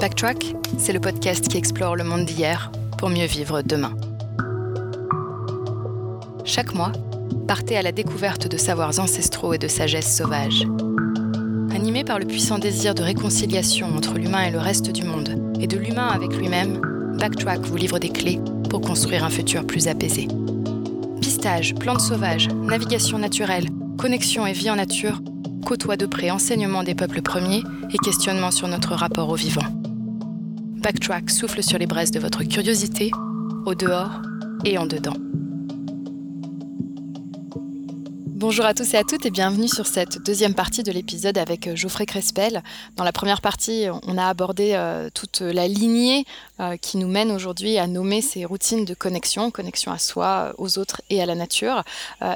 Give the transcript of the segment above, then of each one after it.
Backtrack, c'est le podcast qui explore le monde d'hier pour mieux vivre demain. Chaque mois, partez à la découverte de savoirs ancestraux et de sagesse sauvage. Animé par le puissant désir de réconciliation entre l'humain et le reste du monde, et de l'humain avec lui-même, Backtrack vous livre des clés pour construire un futur plus apaisé. Pistage, plantes sauvages, navigation naturelle, connexion et vie en nature côtoient de près enseignements des peuples premiers et questionnements sur notre rapport au vivant. Backtrack souffle sur les braises de votre curiosité, au dehors et en dedans. Bonjour à tous et à toutes et bienvenue sur cette deuxième partie de l'épisode avec euh, Geoffrey Crespel. Dans la première partie, on a abordé euh, toute la lignée euh, qui nous mène aujourd'hui à nommer ces routines de connexion, connexion à soi, aux autres et à la nature.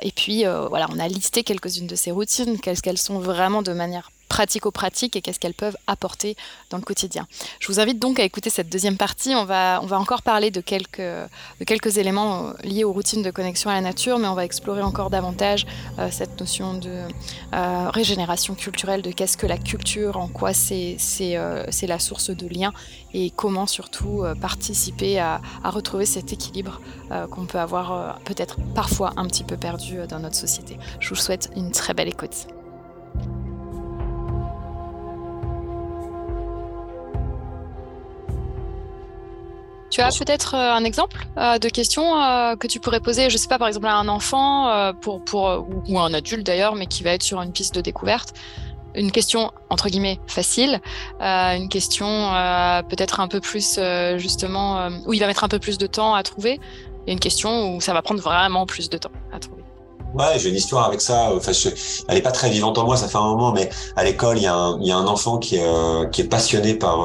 et puis, voilà, on a listé quelques-unes de ces routines, quelles qu'elles sont vraiment de manière pratico-pratiques et qu'est-ce qu'elles peuvent apporter dans le quotidien. Je vous invite donc à écouter cette deuxième partie. On va, on va encore parler de quelques, de quelques éléments euh, liés aux routines de connexion à la nature, mais on va explorer encore davantage euh, cette notion de euh, régénération culturelle, de qu'est-ce que la culture, en quoi c'est c'est la source de lien et comment surtout participer à, retrouver cet équilibre qu'on peut avoir peut-être parfois un petit peu perdu dans notre société. Je vous souhaite une très belle écoute. Tu as peut-être euh, un exemple euh, de question euh, que tu pourrais poser, je sais pas, par exemple à un enfant pour, pour, ou un adulte d'ailleurs, mais qui va être sur une piste de découverte. Une question entre guillemets facile, une question peut-être un peu plus justement où il va mettre un peu plus de temps à trouver, et une question où ça va prendre vraiment plus de temps à trouver. Ouais, j'ai une histoire avec ça. Enfin, elle est pas très vivante en moi, ça fait un moment, mais à l'école, il y, y a un enfant qui qui est passionné par,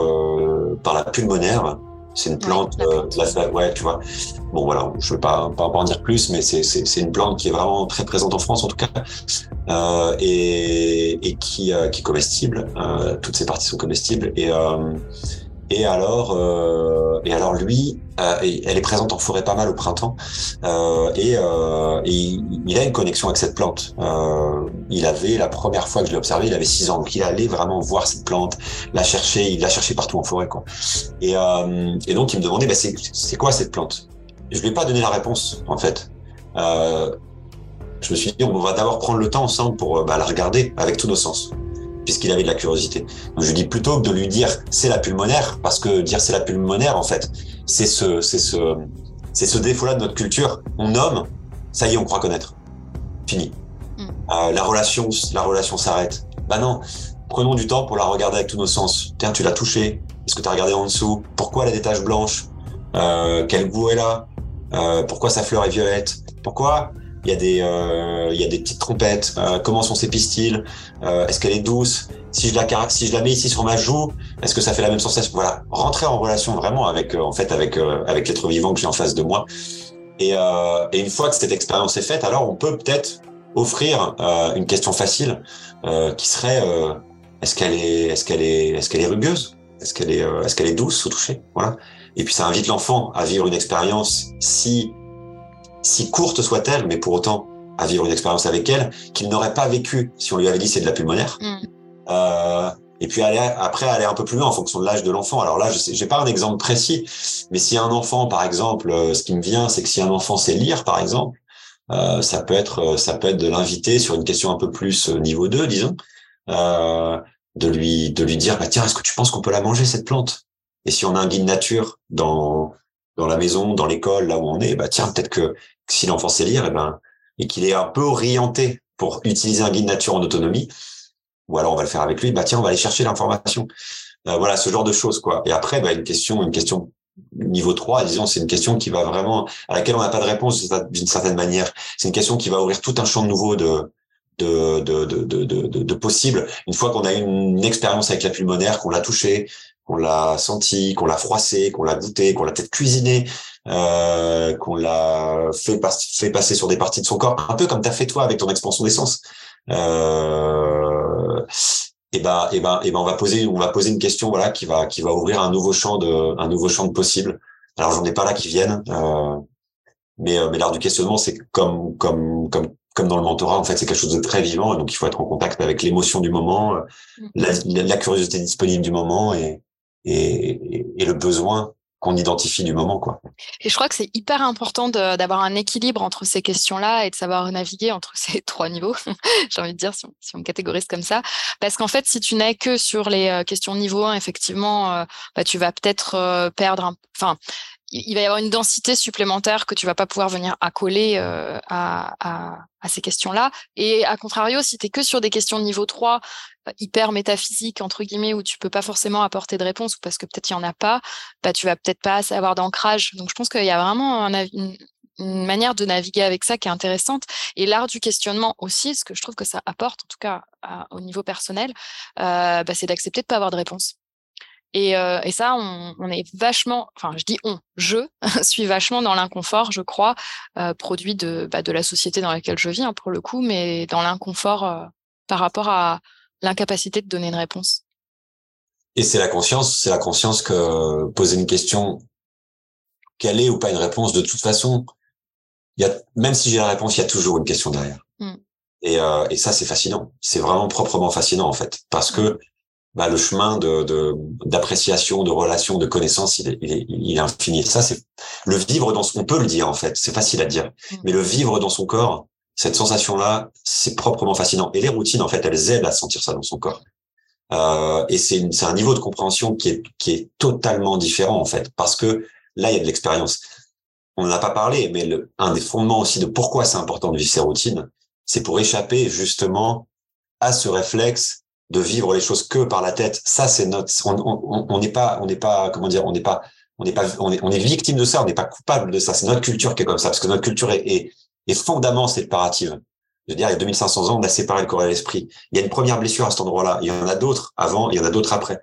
par la pulmonaire. C'est une plante, euh, ouais, tu vois. Bon, voilà, je ne vais pas, pas, en dire plus, mais c'est une plante qui est vraiment très présente en France, en tout cas, euh, et, et qui, euh, qui est comestible. Toutes ces parties sont comestibles. Et, et alors, euh, et alors lui, euh, elle est présente en forêt pas mal au printemps, euh, et, euh, et, il a une connexion avec cette plante. Euh, il avait la première fois que je l'ai observé, il avait six ans, donc il allait vraiment voir cette plante, la chercher, il la cherchait partout en forêt, quoi. Et, euh, et donc il me demandait, bah, c'est quoi cette plante? Je lui ai pas donné la réponse, en fait. je me suis dit, on va d'abord prendre le temps ensemble pour bah, la regarder avec tous nos sens puisqu'il avait de la curiosité. Donc je dis plutôt que de lui dire c'est la pulmonaire, parce que dire c'est la pulmonaire, en fait, c'est ce, c'est ce, c'est ce défaut-là de notre culture. On nomme, ça y est, on croit connaître. Fini. Mm. Euh, la relation, la relation s'arrête. Bah non. Prenons du temps pour la regarder avec tous nos sens. Tiens, tu l'as touchée. Est-ce que tu as regardé en dessous? Pourquoi elle a des taches blanches? Euh, Quel goût elle a? Euh, Pourquoi sa fleur est violette? Pourquoi il y a des, euh, il y a des petites trompettes. Euh, comment sont ses pistils euh, Est-ce qu'elle est douce? Si je la si je la mets ici sur ma joue, est-ce que ça fait la même sensation? Voilà, rentrer en relation vraiment avec, en fait, avec avec l'être vivant que j'ai en face de moi. Et, et une fois que cette expérience est faite, alors on peut peut-être offrir une question facile qui serait est-ce qu'elle est est-ce qu'elle est est-ce qu'elle est rugueuse? Est-ce qu'elle est est-ce qu'elle est douce au toucher? Voilà. Et puis ça invite l'enfant à vivre une expérience si si courte soit-elle, mais pour autant à vivre une expérience avec elle qu'il n'aurait pas vécu si on lui avait dit c'est de la pulmonaire. Mm. Euh, et puis aller, après aller un peu plus loin en fonction de l'âge de l'enfant. Alors là, je n'ai pas un exemple précis, mais si un enfant, par exemple, euh, ce qui me vient, c'est que si un enfant sait lire, par exemple, euh, ça peut être euh, ça peut être de l'inviter sur une question un peu plus euh, niveau 2, disons, euh, de lui de lui dire bah tiens, est-ce que tu penses qu'on peut la manger cette plante? Et si on a un guide nature dans dans la maison, dans l'école, là où on est, bah tiens, peut-être que si l'enfant sait lire, et eh ben, et qu'il est un peu orienté pour utiliser un guide nature en autonomie, ou alors on va le faire avec lui, bah tiens, on va aller chercher l'information. Euh, voilà, ce genre de choses, quoi. Et après, bah, une question, une question niveau 3, disons, c'est une question qui va vraiment, à laquelle on n'a pas de réponse d'une certaine manière. C'est une question qui va ouvrir tout un champ nouveau de, de, de, de, de, de, de possibles. Une fois qu'on a eu une expérience avec la pulmonaire, qu'on l'a touchée, qu'on l'a senti, qu'on l'a froissé, qu'on l'a goûté, qu'on l'a peut-être cuisiné, euh, qu'on l'a fait, fait passer sur des parties de son corps, un peu comme tu as fait toi avec ton expansion d'essence. Euh, et ben, et ben, et ben, on va poser, on va poser une question, voilà, qui va, qui va ouvrir un nouveau champ de, un nouveau champ de possibles. Alors, j'en ai pas là qui viennent, euh, mais, euh, mais l'art du questionnement, c'est comme, comme, comme, comme dans le mentorat, en fait, c'est quelque chose de très vivant, et donc il faut être en contact avec l'émotion du moment, mm. la, la, curiosité disponible du moment, et, et, le besoin qu'on identifie du moment. Quoi. Et je crois que c'est hyper important d'avoir un équilibre entre ces questions-là et de savoir naviguer entre ces trois niveaux, j'ai envie de dire, si on, si catégorise comme ça. Parce qu'en fait, si tu n'es que sur les euh, questions niveau 1, effectivement, euh, bah, tu vas peut-être euh, perdre. Enfin, il va y avoir une densité supplémentaire que tu vas pas pouvoir venir accoler euh, à, à, à, ces questions-là. Et à contrario, si tu es que sur des questions de niveau 3, euh, hyper métaphysiques, entre guillemets, où tu peux pas forcément apporter de réponse, ou parce que peut-être il y en a pas, bah, tu vas peut-être pas avoir d'ancrage. Donc je pense qu'il y a vraiment un, une, manière de naviguer avec ça qui est intéressante. Et l'art du questionnement aussi, ce que je trouve que ça apporte, en tout cas au niveau personnel, euh, bah, c'est d'accepter de pas avoir de réponse. Et, euh, et, ça, on, on, est vachement, enfin, je dis on, je suis vachement dans l'inconfort, je crois, euh, produit de, bah, de la société dans laquelle je vis, hein, pour le coup, mais dans l'inconfort euh, par rapport à l'incapacité de donner une réponse. Et c'est la conscience, c'est la conscience que poser une question, quelle est ou pas une réponse, de toute façon, y a, même si j'ai la réponse, il y a toujours une question derrière. Mmh. Et, et ça, c'est fascinant. C'est vraiment proprement fascinant, en fait, parce que mmh bah, le chemin de d'appréciation, de, relation, de connaissance, il est, il est, il est infini. Ça, c'est le vivre dans son, on peut le dire en fait, c'est facile à dire, mm. mais le vivre dans son corps, cette sensation-là, c'est proprement fascinant. Et les routines, en fait, elles aident à sentir ça dans son corps. Euh, et c'est un niveau de compréhension qui est, qui est totalement différent en fait, parce que là, il y a de l'expérience. On n'en a pas parlé, mais le, un des fondements aussi de pourquoi c'est important de vivre ces routines, c'est pour échapper justement à ce réflexe de vivre les choses que par la tête. Ça, c'est notre. On n'est pas, on n'est pas, comment dire, on n'est pas, on n'est pas, on est, on est victime de ça. On n'est pas coupable de ça. C'est notre culture qui est comme ça, parce que notre culture est, est, est fondamentalement séparative. Je veux dire, il y a 2500 ans, on a séparé le corps et l'esprit. Il y a une première blessure à cet endroit-là. Il y en a d'autres avant, il y en a d'autres après.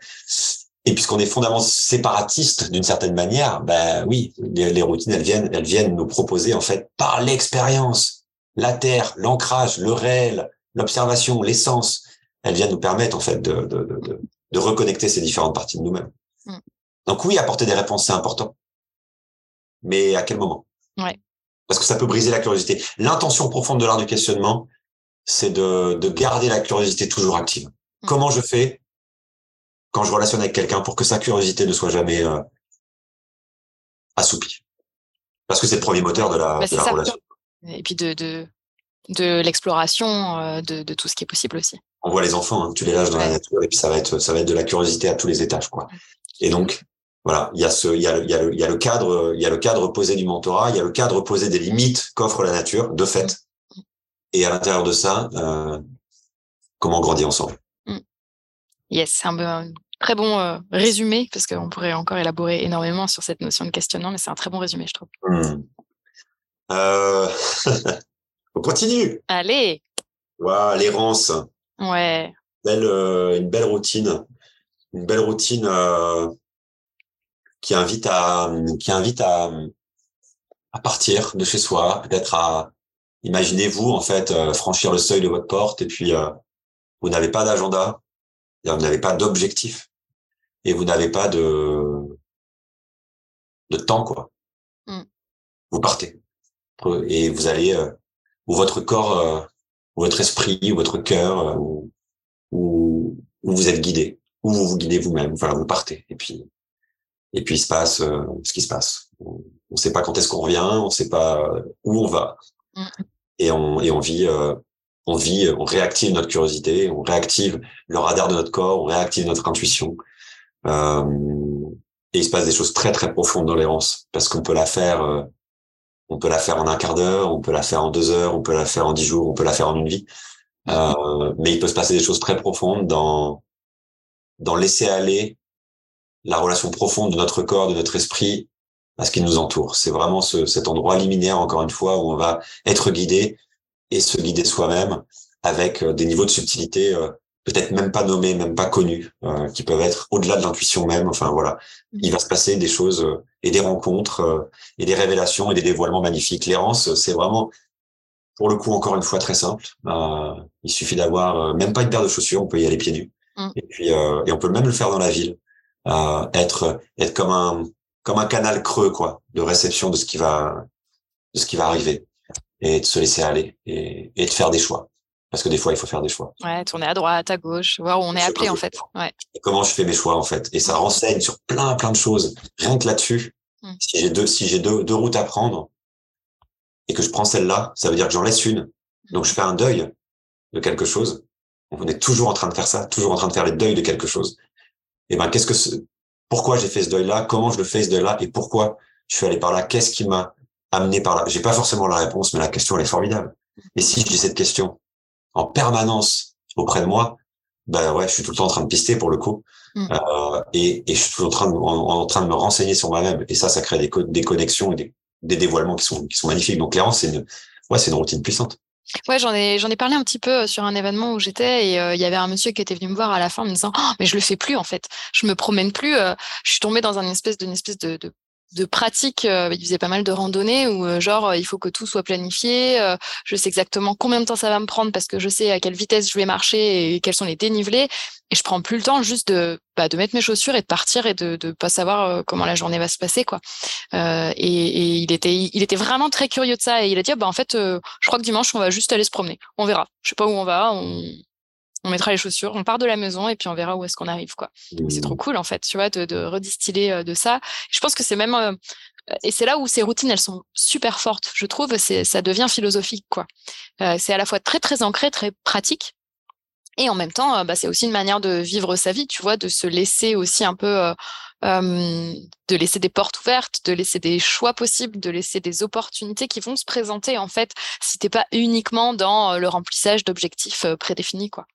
Et puisqu'on est fondamentalement séparatiste d'une certaine manière, ben oui, les, les, routines, elles viennent, elles viennent nous proposer en fait par l'expérience, la terre, l'ancrage, le réel, l'observation, l'essence, elle vient nous permettre en fait de, de, de, de reconnecter ces différentes parties de nous-mêmes. Mm. Donc oui, apporter des réponses, c'est important. Mais à quel moment? Ouais. Parce que ça peut briser la curiosité. L'intention profonde de l'art du questionnement, c'est de, de garder la curiosité toujours active. Mm. Comment je fais quand je relationne avec quelqu'un pour que sa curiosité ne soit jamais euh, assoupie Parce que c'est le premier moteur de la, bah, de la relation. Et puis de, de, de l'exploration euh, de, de tout ce qui est possible aussi on voit les enfants, hein, tu les lâches dans la nature et puis ça va être ça va être de la curiosité à tous les étages quoi. Et donc voilà, il y a ce il y a le, il y a le, il y a le cadre il y a le cadre posé du mentorat, il y a le cadre posé des limites qu'offre la nature de fait. Et à l'intérieur de ça, euh, comment grandir ensemble. Mm. Yes, c'est un, très bon euh, résumé parce qu'on pourrait encore élaborer énormément sur cette notion de questionnement, mais c'est un très bon résumé, je trouve. Mm. Euh... on continue. Allez. Waouh, l'errance. Ouais. Belle, euh, une belle routine, une belle routine euh, qui invite à, qui invite à, à partir de chez soi, peut-être à, imaginez-vous en fait euh, franchir le seuil de votre porte et puis vous n'avez pas d'agenda, vous n'avez pas d'objectif et vous n'avez pas de de temps quoi. Mm. Vous partez et vous allez où votre corps ou votre esprit, ou votre cœur, euh, ou, ou, vous êtes guidé, ou vous vous guidez vous-même. Voilà, vous partez. Et puis, et puis il se passe euh, ce qui se passe. On ne sait pas quand est-ce qu'on revient, on ne sait pas où on va, mm. et on et on vit. Euh, on vit, on réactive notre curiosité, on réactive le radar de notre corps, on réactive notre intuition. Euh, et il se passe des choses très très profondes dans l'errance parce qu'on peut la faire on peut la faire en un quart d'heure, on peut la faire en deux heures, on peut la faire en dix jours, on peut la faire en une vie. Euh, mais il peut se passer des choses très profondes dans dans laisser aller la relation profonde de notre corps, de notre esprit à ce qui nous entoure. C'est vraiment ce, cet endroit liminaire, encore une fois, où on va être guidé et se guider soi-même avec euh, des niveaux de subtilité euh, peut-être même pas nommés, même pas connus, euh, qui peuvent être au-delà de l'intuition même. Enfin voilà, il va se passer des choses euh, et des rencontres euh, et des révélations et des dévoilements magnifiques. L'errance, c'est vraiment, pour le coup, encore une fois très simple. il suffit d'avoir même pas une paire de chaussures, on peut y aller pieds nus. Mm. Et puis et on peut même le faire dans la ville, être être comme un comme un canal creux quoi, de réception de ce qui va de ce qui va arriver et de se laisser aller et, et de faire des choix Parce que des fois, il faut faire des choix. Ouais, tourner à droite, à gauche, voir où on est appelé en fait. Ouais. Et comment je fais mes choix en fait? Et ça renseigne sur plein, plein de choses. Rien que là-dessus, mmh. si j'ai deux, si j'ai deux, deux routes à prendre et que je prends celle-là, ça veut dire que j'en laisse une. Donc je fais un deuil de quelque chose. On est toujours en train de faire ça, toujours en train de faire les deuils de quelque chose. Et ben, qu'est-ce que pourquoi j'ai fait ce deuil-là, comment je le fais ce deuil-là? Et pourquoi je suis allé par là, qu'est-ce qui m'a amené par là? J'ai pas forcément la réponse, mais la question elle est formidable. Et si j'ai cette question en permanence auprès de moi, ben ouais, je suis tout le temps en train de pister pour le coup, mmh. euh, et, et, je suis toujours en train, de, en, train de me renseigner sur moi-même. Et ça, ça crée des, des connexions et des, des, dévoilements qui sont qui sont magnifiques. Donc clairement, c'est une ouais, c'est une routine puissante. Ouais, j'en ai, j'en ai parlé un petit peu euh, sur un événement où j'étais et euh, il y avait un monsieur qui était venu me voir à la fin en me disant oh, mais je le fais plus en fait, je me promène plus, euh, je suis tombée dans une espèce d'une espèce de, de, de pratique, il faisait pas mal de randonnées où genre il faut que tout soit planifié, je sais exactement combien de temps ça va me prendre parce que je sais à quelle vitesse je vais marcher et quels sont les dénivelés et je prends plus le temps juste de bah, de mettre mes chaussures et de partir et de de pas savoir comment la journée va se passer quoi. Euh, et, il était il était vraiment très curieux de ça et il a dit ah, bah en fait je crois que dimanche on va juste aller se promener, on verra. Je sais pas où on va, on mettra les chaussures, on part de la maison et puis on verra où est-ce qu'on arrive quoi. C'est trop mmh. cool en fait, tu vois, de, de redistiller de ça. Je pense que c'est même et c'est là où ces routines elles sont super fortes, je trouve. C'est ça devient philosophique quoi. Euh, c'est à la fois très très ancré, très pratique. Et en même temps, bah, c'est aussi une manière de vivre sa vie, tu vois, de se laisser aussi un peu, euh, de laisser des portes ouvertes, de laisser des choix possibles, de laisser des opportunités qui vont se présenter en fait, si t'es pas uniquement dans le remplissage d'objectifs prédéfinis, quoi.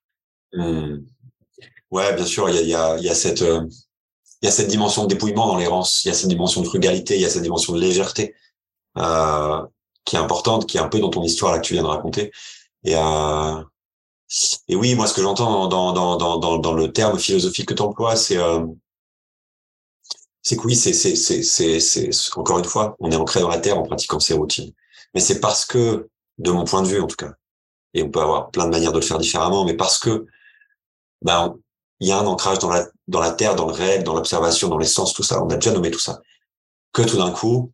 Mmh. Ouais, bien sûr, il y a, y, a, y a, cette euh, il y a cette dimension de dépouillement dans l'errance, il y a cette dimension de frugalité, il y a cette dimension de légèreté euh, qui est importante, qui est un peu dans ton histoire là que tu viens de raconter. Et, euh, et oui, moi, ce que j'entends dans, dans, dans, dans, le terme philosophique que tu emploies, c'est euh, c'est que oui, c'est c'est c'est c'est encore une fois, on est ancré dans la terre en pratiquant ces routines. Mais c'est parce que, de mon point de vue en tout cas, et on peut avoir plein de manières de le faire différemment, mais parce que ben, il y a un ancrage dans la, dans la terre, dans le réel, dans l'observation, dans l'essence, tout ça. On a déjà nommé tout ça. Que tout d'un coup,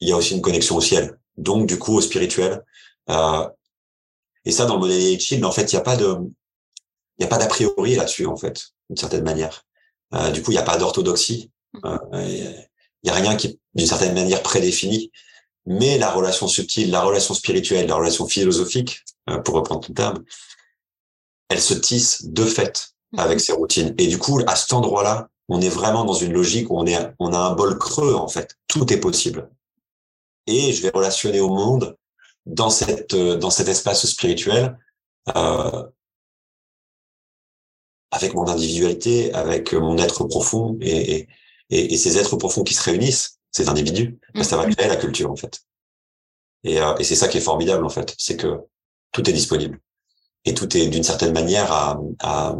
il y a aussi une connexion au ciel. Donc, du coup, au spirituel. Euh, et ça, dans le modèle Chill, en fait, il n'y a pas de, il y a pas d'a priori là-dessus, en fait, d'une certaine manière. Euh, du coup, il n'y a pas d'orthodoxie. Euh, il n'y a rien qui, d'une certaine manière, prédéfini. Mais la relation subtile, la relation spirituelle, la relation philosophique, euh, pour reprendre ton terme, elle se tisse de fait avec mhm. ces routines. Et du coup, à cet endroit-là, on est vraiment dans une logique où on, est, on a un bol creux, en fait. Tout est possible. Et je vais relationner au monde dans, cette, euh, dans cet espace spirituel euh, avec mon individualité, avec mon être profond et, et, et, ces êtres profonds qui se réunissent, ces individus, ça va mhm. créer la culture, en fait. Et, euh, et c'est ça qui est formidable, en fait. C'est que tout est disponible et tout est d'une certaine manière à, à,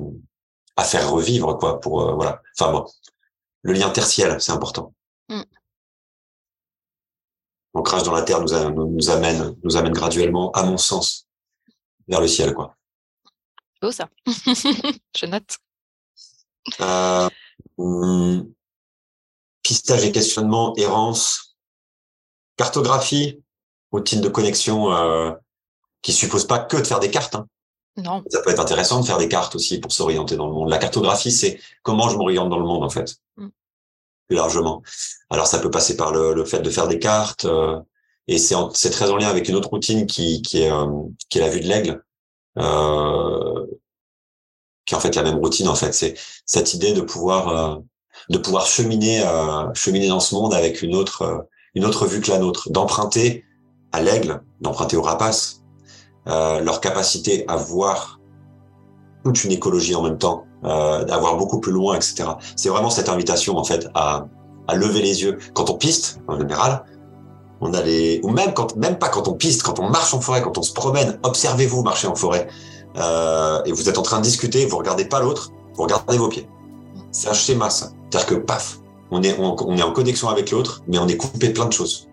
à, faire revivre quoi pour euh, voilà enfin bon le lien tertiel c'est important mm. l'ancrage dans la terre nous, nous amène nous amène graduellement à mon sens vers le ciel quoi beau ça je note euh, hmm, pistage et questionnement errance cartographie routine de connexion euh, qui suppose pas que de faire des cartes. Hein. Non. Ça peut être intéressant de faire des cartes aussi pour s'orienter dans le monde. La cartographie, c'est comment je m'oriente dans le monde, en fait, mm. plus largement. Alors, ça peut passer par le, le fait de faire des cartes, euh, et c'est c'est très en lien avec une autre routine qui, qui est euh, qui est la vue de l'aigle, euh, qui est en fait la même routine. En fait, c'est cette idée de pouvoir euh, de pouvoir cheminer cheminer dans ce monde avec une autre une autre vue que la nôtre, d'emprunter à l'aigle, d'emprunter au rapace, euh, leur capacité à voir toute une écologie en même temps, euh, d'avoir beaucoup plus loin, etc. C'est vraiment cette invitation en fait à, à lever les yeux. Quand on piste, en général, on a les, ou même quand, même pas quand on piste, quand on marche en forêt, quand on se promène, observez-vous marcher en forêt, euh, et vous êtes en train de discuter, vous regardez pas l'autre, vous regardez vos pieds. C'est un schéma ça, c'est-à-dire que paf, on est, on est en connexion avec l'autre, mais on est coupé de plein de choses.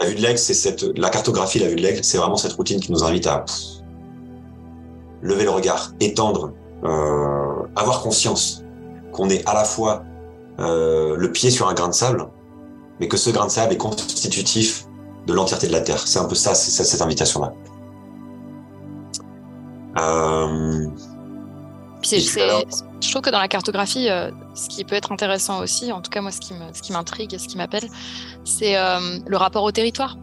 La vue de l'aigle, c'est cette, la cartographie, la vue de l'aigle, c'est vraiment cette routine qui nous invite à lever le regard, étendre, euh, avoir conscience qu'on est à la fois euh, le pied sur un grain de sable, mais que ce grain de sable est constitutif de l'entièreté de la Terre. C'est un peu ça, cette invitation-là. Euh, je trouve que dans la cartographie, euh, ce qui peut être intéressant aussi, en tout cas moi ce qui m'intrigue et ce qui m'appelle, c'est euh, le rapport au territoire.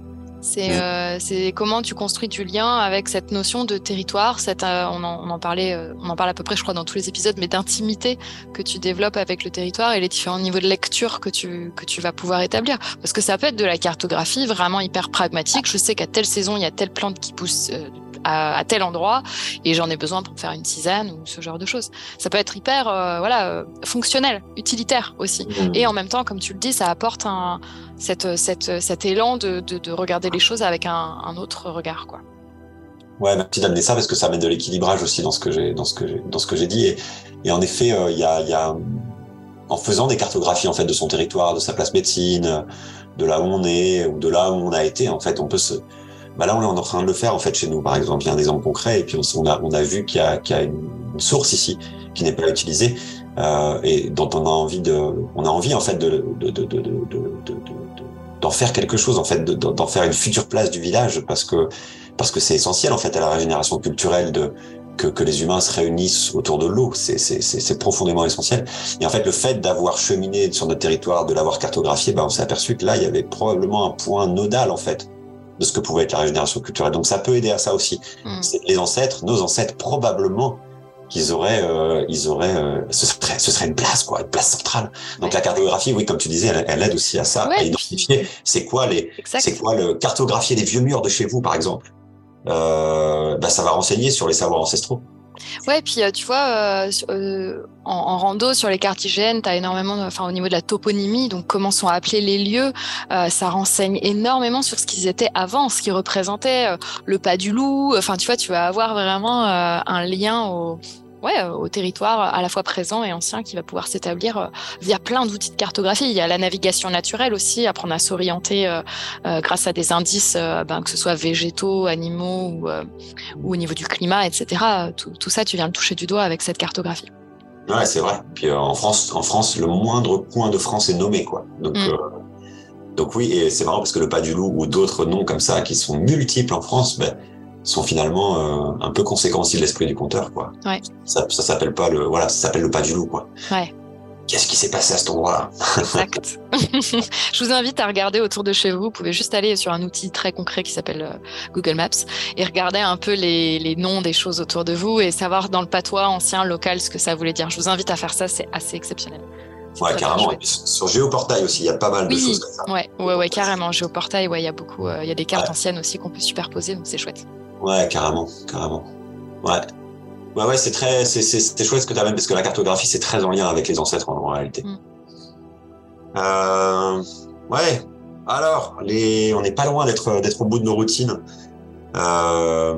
Euh, c'est comment tu construis du lien avec cette notion de territoire, cette, on, en, parlait, on en parle à peu près je crois dans tous les épisodes, mais d'intimité que tu développes avec le territoire et les différents niveaux de lecture que tu, que tu vas pouvoir établir. Parce que ça peut être de la cartographie vraiment hyper pragmatique. Je sais qu'à telle saison, il y a telle plante qui pousse à, tel endroit et j'en ai besoin pour faire une tisane ou ce genre de choses. Ça peut être hyper euh, voilà euh, fonctionnel, utilitaire aussi. Mmh. Et en même temps, comme tu le dis, ça apporte un, cette, cette, cet élan de, de, regarder les choses avec un, un autre regard. Quoi. Ouais, merci d'amener ça parce que ça met de l'équilibrage aussi dans ce que j'ai dans ce que j'ai dans ce que j'ai dit et, et, en effet euh, il y, a, y a en faisant des cartographies en fait de son territoire, de sa place médecine, de là où on est ou de là où on a été en fait on peut se bah là, on est en train de le faire en fait chez nous, par exemple. Il y a un exemple concret, et puis on, a, on a vu qu'il y a, qu'il y a une, source ici qui n'est pas utilisée euh, et dont on a envie de, on a envie en fait de, de, de, de, de d'en faire quelque chose, en fait, d'en faire une future place du village, parce que parce que c'est essentiel en fait à la régénération culturelle de que, que les humains se réunissent autour de l'eau. C'est, c'est, c'est, profondément essentiel. Et en fait, le fait d'avoir cheminé sur notre territoire, de l'avoir cartographié, ben, on s'est aperçu que là, il y avait probablement un point nodal en fait de ce que pouvait être la régénération culturelle. Donc ça peut aider à ça aussi. Mm. Les ancêtres, nos ancêtres, probablement qu'ils auraient, euh, ils auraient, euh, ce serait, ce serait une place quoi, une place centrale. Donc la cartographie, oui, comme tu disais, elle, aide aussi à ça, à identifier c'est quoi les, c'est quoi le cartographier des vieux murs de chez vous, par exemple. Euh, bah, ça va renseigner sur les savoirs ancestraux. Ouais, puis euh, tu vois, euh, euh, en, rando sur les cartes tu énormément, enfin au niveau de la toponymie, donc comment sont appelés les lieux, ça renseigne énormément sur ce qu'ils étaient avant, ce qui représentait le pas du loup. Enfin, tu vois, tu vas avoir vraiment un lien au, ouais, euh, au territoire à la fois présent et ancien qui va pouvoir s'établir euh, via plein d'outils de cartographie. Il y a la navigation naturelle aussi, apprendre à s'orienter euh, grâce à des indices, ben, que ce soit végétaux, animaux ou, ou, au niveau du climat, etc. Tout, tout, ça, tu viens le toucher du doigt avec cette cartographie. Ouais, c'est vrai. Puis en France, en France, le moindre point de France est nommé, quoi. Donc, mm. donc oui, et c'est marrant parce que le pas du loup ou d'autres noms comme ça qui sont multiples en France, ben, sont finalement euh, un peu conséquences de l'esprit du conteur, quoi. Ouais. Ça, ça s'appelle pas le, voilà, ça s'appelle le pas du loup, quoi. Ouais. Qu'est-ce qui s'est passé à cet endroit-là? Exact. Je vous invite à regarder autour de chez vous. Vous pouvez juste aller sur un outil très concret qui s'appelle euh, Google Maps et regarder un peu les, les, noms des choses autour de vous et savoir dans le patois ancien, local, ce que ça voulait dire. Je vous invite à faire ça, c'est assez exceptionnel. Ouais, carrément. Sur Géoportail aussi, il y a pas mal de choses comme ça. Ouais, ouais, ouais, carrément. Géoportail, ouais, il y a beaucoup, euh, il y a des cartes anciennes aussi qu'on peut superposer, donc c'est chouette. Ouais, carrément, carrément. Ouais. Ouais, ouais, c'est très, c'est, c'est, chouette ce que tu amènes parce que la cartographie, c'est très en lien avec les ancêtres en, réalité. Mm. Euh, ouais. Alors, les, on n'est pas loin d'être, d'être au bout de nos routines. Euh,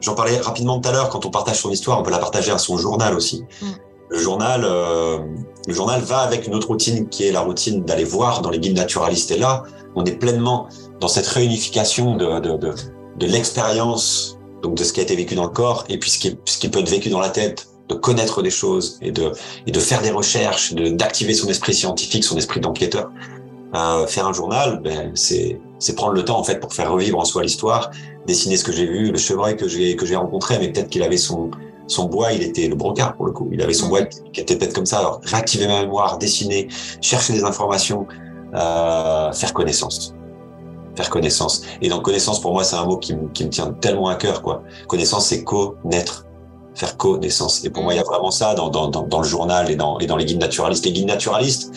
j'en parlais rapidement tout à l'heure. Quand on partage son histoire, on peut la partager à son journal aussi. Mm. Le journal, euh, le journal va avec une autre routine qui est la routine d'aller voir dans les guides naturalistes. Et là, on est pleinement dans cette réunification de, de, de de l'expérience, donc de ce qui a été vécu dans le corps, et puis ce qui, ce qui peut être vécu dans la tête, de connaître des choses et de, et de faire des recherches, d'activer son esprit scientifique, son esprit d'enquêteur. Euh, faire un journal, ben, c'est prendre le temps en fait pour faire revivre en soi l'histoire, dessiner ce que j'ai vu, le chevreuil que j'ai que j'ai rencontré, mais peut-être qu'il avait son son bois, il était le brocard pour le coup, il avait son bois qui était peut-être comme ça. Alors réactiver ma mémoire, dessiner, chercher des informations, euh, faire connaissance faire connaissance. Et donc connaissance pour moi c'est un mot qui, qui, me tient tellement à cœur quoi. Connaissance c'est connaître, faire connaissance. Et pour moi il y a vraiment ça dans, dans, dans, le journal et dans, et dans les guides naturalistes. Les guides naturalistes,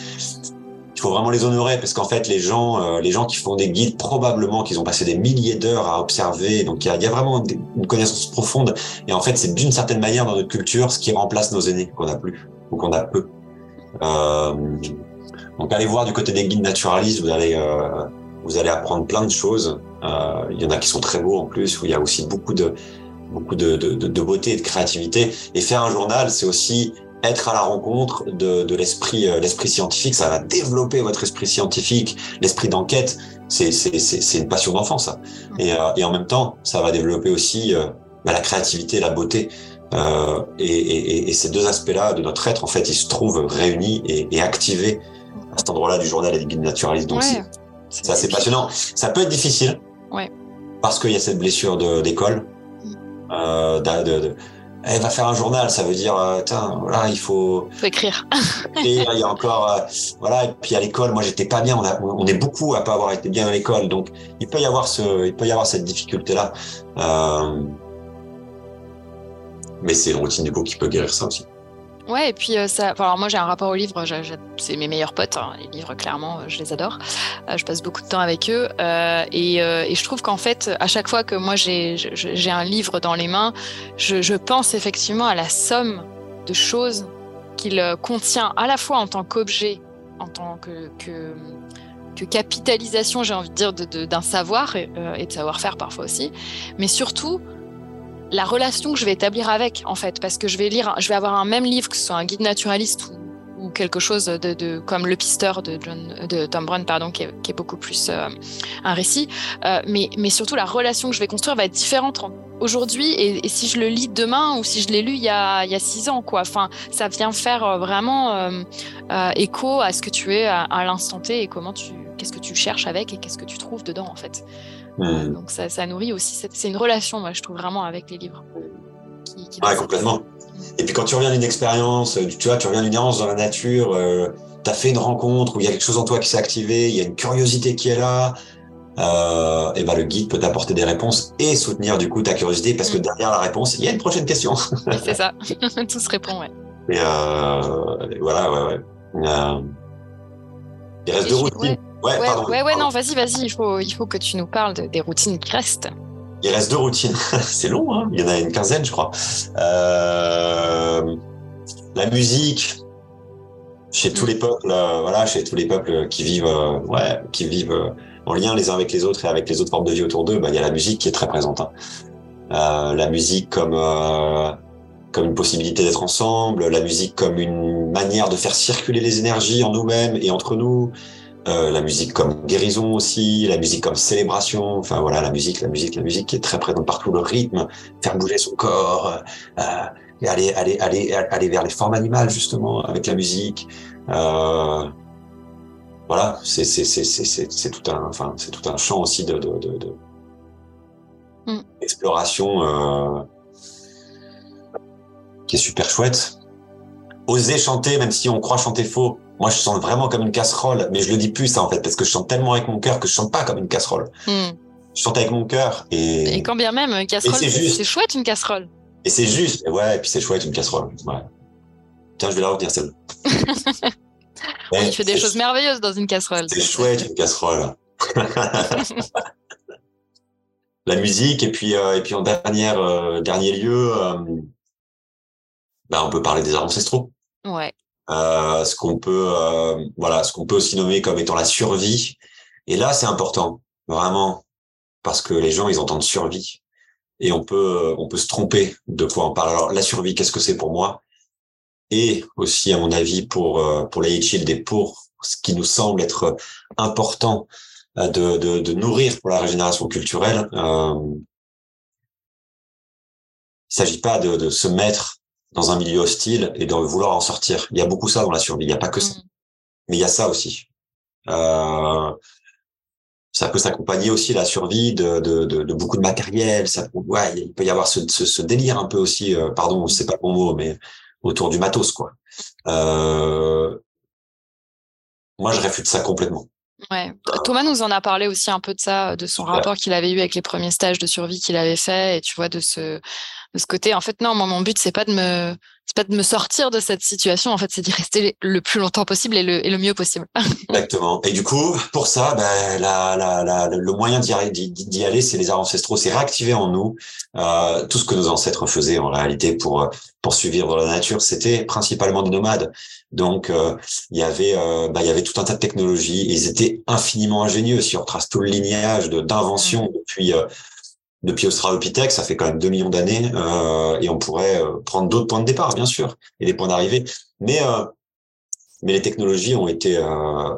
il faut vraiment les honorer parce qu'en fait les gens euh, les gens qui font des guides probablement qu'ils ont passé des milliers d'heures à observer. Donc il y a, il y a vraiment une connaissance profonde. Et en fait c'est d'une certaine manière dans notre culture ce qui remplace nos aînés qu'on a plus ou qu'on a peu. Euh, donc allez voir du côté des guides naturalistes, vous allez euh, vous allez apprendre plein de choses. Euh, il y en a qui sont très beaux en plus, où il y a aussi beaucoup de beaucoup de, de, de beauté et de créativité. Et faire un journal, c'est aussi être à la rencontre de, de l'esprit euh, l'esprit scientifique. Ça va développer votre esprit scientifique, l'esprit d'enquête. C'est c'est une passion d'enfant ça. Et, euh, et en même temps, ça va développer aussi euh, bah, la créativité, la beauté. Euh, et, et, et, ces deux aspects-là de notre être, en fait, ils se trouvent réunis et, et activés à cet endroit-là du journal et des guides naturalistes. Donc, c'est assez passionnant. Ça peut être difficile. Ouais. Parce qu'il y a cette blessure d'école. Euh, de, elle va faire un journal, ça veut dire, euh, voilà, il faut, faut écrire. il y a encore, euh, voilà, et puis à l'école, moi j'étais pas bien. On, a, on est beaucoup à pas avoir été bien à l'école, donc il peut y avoir ce, il peut y avoir cette difficulté là. Euh, mais c'est une routine du coup qui peut guérir ça aussi. Ouais, et puis euh, ça. Alors moi j'ai un rapport au livre, c'est mes meilleurs potes. Hein, les livres, clairement, je les adore. Euh, je passe beaucoup de temps avec eux, euh, et, et, je trouve qu'en fait, à chaque fois que moi j'ai un livre dans les mains, je, je, pense effectivement à la somme de choses qu'il contient, à la fois en tant qu'objet, en tant que, que, que capitalisation, j'ai envie de dire, d'un savoir et, et de savoir-faire parfois aussi, mais surtout la relation que je vais établir avec, en fait, parce que je vais lire, je vais avoir un même livre, que ce soit un guide naturaliste ou, quelque chose de, comme Le Pisteur de, John, de Tom Brown, pardon, qui est, beaucoup plus euh, un récit, euh, mais, mais surtout la relation que je vais construire va être différente aujourd'hui. Et, si je le lis demain ou si je l'ai lu il y, a, il y a six ans, quoi. Enfin, ça vient faire euh, vraiment écho à ce que tu es à, à l'instant T et comment tu, qu'est-ce que tu cherches avec et qu'est-ce que tu trouves dedans, en fait. Hmm. Donc ça, ça, nourrit aussi, c'est une relation, moi, je trouve vraiment avec les livres. Qui, ouais, complètement. Et puis quand tu reviens d'une expérience, euh, tu vois, tu reviens d'une errance dans la nature, euh, tu as fait une rencontre où il y a quelque chose en toi qui s'est activé, il y a une curiosité qui est là, euh, et ben le guide peut t'apporter des réponses et soutenir du coup ta curiosité parce que hmm. derrière la réponse, il y a une prochaine question. c'est ça, tout se répond, ouais. Et, euh, voilà, ouais, ouais. Euh, il reste deux routines. Ouais, ouais, ouais, non, vas-y, vas-y, il faut, il faut que tu nous parles des routines qui restent. Il reste deux routines. c'est long, hein il y en a une quinzaine, je crois. Euh, la musique, chez tous mm. les peuples, euh, voilà, chez tous les peuples qui vivent, euh, ouais, qui vivent euh, en lien les uns avec les autres et avec les autres formes de vie autour d'eux, bah, il y a la musique qui est très présente. Hein. la musique comme comme une possibilité d'être ensemble, la musique comme une manière de faire circuler les énergies en nous-mêmes et entre nous, euh, la musique comme guérison aussi, la musique comme célébration, enfin voilà, la musique, la musique, la musique qui est très présente partout, le rythme, faire bouger son corps, euh, et aller, aller, aller, aller vers les formes animales justement avec la musique. Euh, voilà, c'est c'est c'est c'est c'est tout un, enfin c'est tout un champ aussi de de de, de mm. exploration euh, qui est super chouette. Oser chanter, même si on croit chanter faux, moi, je chante vraiment comme une casserole, mais je le dis plus ça en fait, parce que je chante tellement avec mon cœur que je chante pas comme une casserole. Hmm. Je chante avec mon cœur et. Et quand bien même, une casserole, c'est chouette une casserole. Et c'est juste, et ouais, et puis c'est chouette une casserole. Ouais. Tiens, je vais la retenir celle. oui, tu fais des choses merveilleuses dans une casserole. C'est chouette une casserole. la musique et puis euh, et puis en dernière euh, dernier lieu, euh, bah, on peut parler des arts ancestraux. Ouais. Euh, ce qu'on peut, euh, voilà, ce qu'on peut aussi nommer comme étant la survie. Et là, c'est important, vraiment, parce que les gens, ils entendent survie, et on peut, on peut se tromper de quoi on parle. Alors, la survie, qu'est-ce que c'est pour moi? Et aussi, à mon avis, pour euh, pour les Shield et pour ce qui nous semble être important de, de, de nourrir pour la régénération culturelle. Euh, il s'agit pas de, de se mettre dans un milieu hostile et de vouloir en sortir. Il y a beaucoup ça dans la survie. Il n'y a pas que ça. Mm. Mais il y a ça aussi. Euh, ça peut s'accompagner aussi la survie de, de, de, de, beaucoup de matériel. Ça, ouais, il peut y avoir ce, ce, ce délire un peu aussi, euh, pardon, c'est pas le bon mot, mais autour du matos, quoi. Euh, moi, je réfute ça complètement. Ouais. Thomas nous en a parlé aussi un peu de ça, de son rapport qu'il avait eu avec les premiers stages de survie qu'il avait fait, et tu vois, de ce, de ce côté, en fait, non, moi, mon but, c'est pas de me, c'est pas de me sortir de cette situation. En fait, c'est d'y rester le plus longtemps possible et le, et le mieux possible. Exactement. Et du coup, pour ça, ben, la, la, la, le moyen d'y aller, c'est les arts ancestraux, c'est réactiver en nous euh, tout ce que nos ancêtres faisaient en réalité pour pour survivre dans la nature. C'était principalement des nomades. Donc, euh, il y avait, euh, ben, il y avait tout un tas de technologies. Et ils étaient infiniment ingénieux. Si on retrace tout le lignage d'invention mmh. depuis euh, depuis Australopithèque, ça fait quand même 2 millions d'années, euh, et on pourrait euh, prendre d'autres points de départ, bien sûr, et des points d'arrivée. Mais euh, mais les technologies ont été, euh,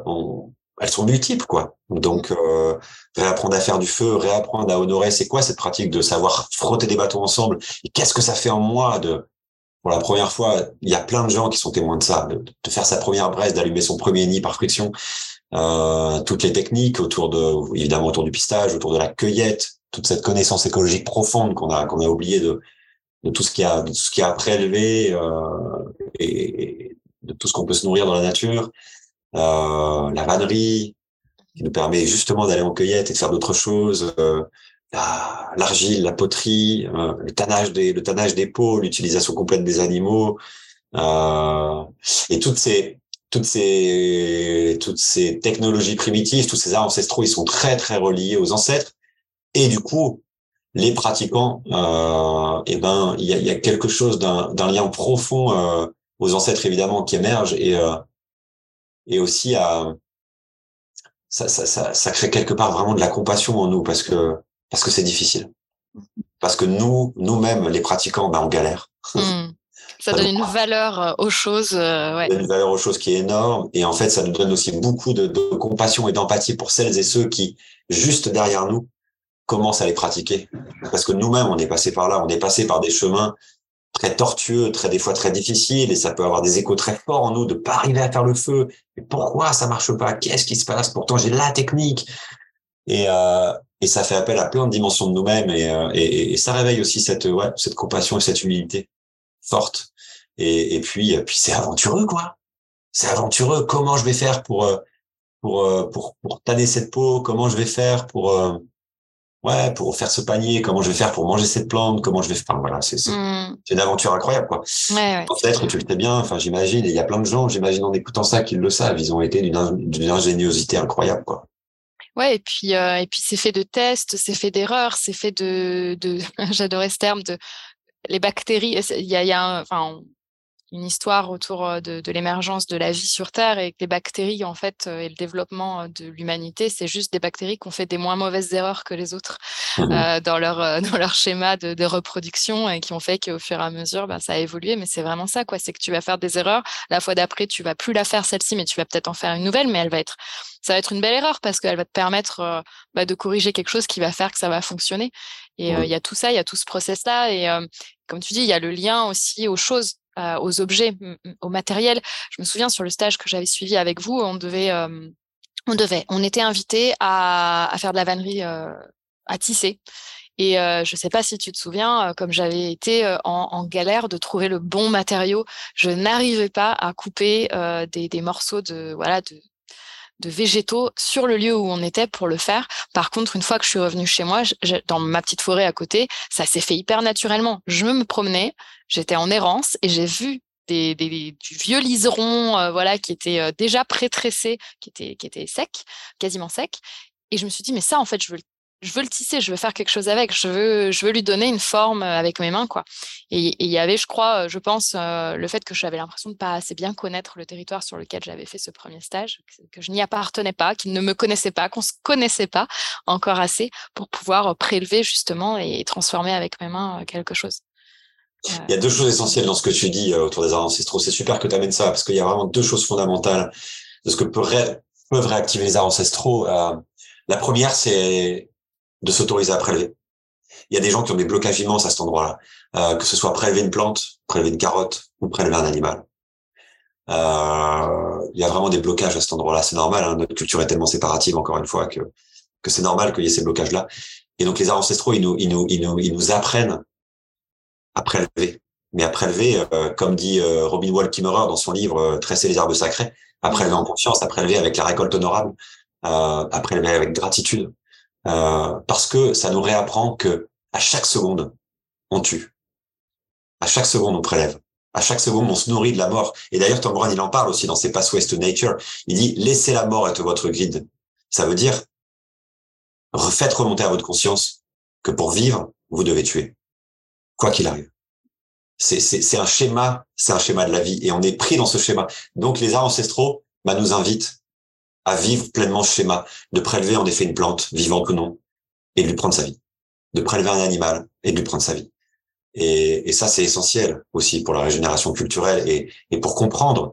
elles sont multiples, quoi. Donc euh, réapprendre à faire du feu, réapprendre à honorer, c'est quoi cette pratique de savoir frotter des bateaux ensemble Et qu'est-ce que ça fait en moi de pour la première fois, il y a plein de gens qui sont témoins de ça, de, de faire sa première braise, d'allumer son premier nid par friction, euh, toutes les techniques autour de, évidemment autour du pistage, autour de la cueillette, toute cette connaissance écologique profonde qu'on a qu'on a oublié de de tout ce qui a de tout ce qui a prélevé euh, et, de tout ce qu'on peut se nourrir dans la nature, euh, la vannerie qui nous permet justement d'aller en cueillette et de faire d'autres choses, euh, l'argile, la, poterie, euh, le tannage des le tannage des peaux, l'utilisation complète des animaux euh, et toutes ces toutes ces toutes ces technologies primitives, tous ces arts ancestraux, ils sont très très reliés aux ancêtres et du coup les pratiquants, euh, eh ben, il y a, y a, quelque chose d'un lien profond euh, aux ancêtres évidemment qui émerge et euh, et aussi à ça, ça, ça, ça, crée quelque part vraiment de la compassion en nous parce que parce que c'est difficile, parce que nous nous-mêmes les pratiquants, ben on galère. Mmh. Ça donne une valeur euh, aux choses. Euh, ouais. Une valeur aux choses qui est énorme. Et en fait, ça nous donne aussi beaucoup de, de compassion et d'empathie pour celles et ceux qui, juste derrière nous, commence à les pratiquer. Parce que nous-mêmes, on est passé par là, on est passé par des chemins très tortueux, très des fois très difficiles, et ça peut avoir des échos très forts en nous de pas arriver à faire le feu. Mais pourquoi ça marche pas? Qu'est-ce qui se passe? Pourtant, j'ai la technique. Et, euh, et ça fait appel à plein de dimensions de nous-mêmes, et, euh, et, ça réveille aussi cette ouais, cette compassion et cette humilité forte. Et, et puis, puis c'est aventureux, quoi. C'est aventureux. Comment je vais faire pour euh, pour pour pour tanner cette peau? Comment je vais faire pour ouais, pour faire ce panier, comment je vais faire pour manger cette plante, comment je vais faire. Enfin, voilà, c'est mmh. une aventure incroyable, quoi. Ouais, Peut-être tu le sais bien, enfin, j'imagine, et il y a plein de gens, j'imagine, en écoutant ça, qu'ils le savent. Ils ont été d'une ingéniosité incroyable, quoi. Ouais, et puis, euh, et puis c'est fait de tests, c'est fait d'erreurs, c'est fait de, de j'adorais ce terme, de les bactéries. Il y a, il y a enfin, une histoire autour de, de l'émergence de la vie sur Terre et que les bactéries, en fait, et le développement de l'humanité, c'est juste des bactéries qui ont fait des moins mauvaises erreurs que les autres mmh euh, dans, leur, dans leur schéma de, de, reproduction et qui ont fait qu'au fur et à mesure, bah, ça a évolué. Mais c'est vraiment ça, quoi. C'est que tu vas faire des erreurs. La fois d'après, tu vas plus la faire celle-ci, mais tu vas peut-être en faire une nouvelle, mais elle va être, ça va être une belle erreur parce qu'elle va te permettre bah, de corriger quelque chose qui va faire que ça va fonctionner. Et il y a tout ça, il y a tout ce process-là. Et comme tu dis, il y a le lien aussi aux choses euh, aux objets, au matériel. Je me souviens sur le stage que j'avais suivi avec vous, on devait, euh, on devait, on était invité à, faire de la vannerie euh, à tisser. Et je ne sais pas si tu te souviens, comme j'avais été en, en, galère de trouver le bon matériau, je n'arrivais pas à couper des, des, morceaux de voilà de, de végétaux sur le lieu où on était pour le faire. Par contre, une fois que je suis revenue chez moi, dans ma petite forêt à côté, ça s'est fait hyper naturellement. Je me promenais, j'étais en errance et j'ai vu des, des, du vieux liseron, euh, voilà, qui était euh, déjà pré-tressé, qui était, qui était sec, quasiment sec. Et je me suis dit, mais ça, en fait, je veux le je veux le tisser, je veux faire quelque chose avec, je veux, je veux lui donner une forme euh, avec mes mains, quoi. Et il y avait, je crois, euh, je pense, euh, le fait que j'avais l'impression de pas assez bien connaître le territoire sur lequel j'avais fait ce premier stage, que, je n'y appartenais pas, qu'il ne me connaissait pas, qu'on se connaissait pas encore assez pour pouvoir prélever justement et transformer avec mes mains quelque chose. Il y a deux choses essentielles dans ce que tu dis autour des arts ancestraux. C'est super que tu amènes ça parce qu'il y a vraiment deux choses fondamentales de ce que peuvent réactiver les arts ancestraux. la première, c'est de s'autoriser à prélever. Il y a des gens qui ont des blocages immenses à cet endroit-là, euh, que ce soit prélever une plante, prélever une carotte ou prélever un animal. Euh, il y a vraiment des blocages à cet endroit-là. C'est normal. Hein, notre culture est tellement séparative, encore une fois, que que c'est normal qu'il y ait ces blocages-là. Et donc les arts ancestraux, ils nous, ils nous, ils nous, ils nous apprennent à prélever. Mais à prélever, euh, comme dit euh, Robin Wall Kimmerer dans son livre euh, Tresser les herbes sacrées, à prélever en conscience, à prélever avec la récolte honorable, à prélever avec gratitude, euh, parce que ça nous réapprend que à chaque seconde, on tue. À chaque seconde, on prélève. À chaque seconde, on se nourrit de la mort. Et d'ailleurs, Tom Brown, il en parle aussi dans ses Pathways to Nature. Il dit, laissez la mort être votre guide. Ça veut dire, faites remonter à votre conscience que pour vivre, vous devez tuer. Quoi qu'il arrive. C'est un schéma, c'est un schéma de la vie. Et on est pris dans ce schéma. Donc, les arts ancestraux, bah, nous invitent à vivre pleinement ce schéma, de prélever en effet une plante, vivante ou non, et de lui prendre sa vie, de prélever un animal et de lui prendre sa vie. Et, ça, c'est essentiel aussi pour la régénération culturelle et, et pour comprendre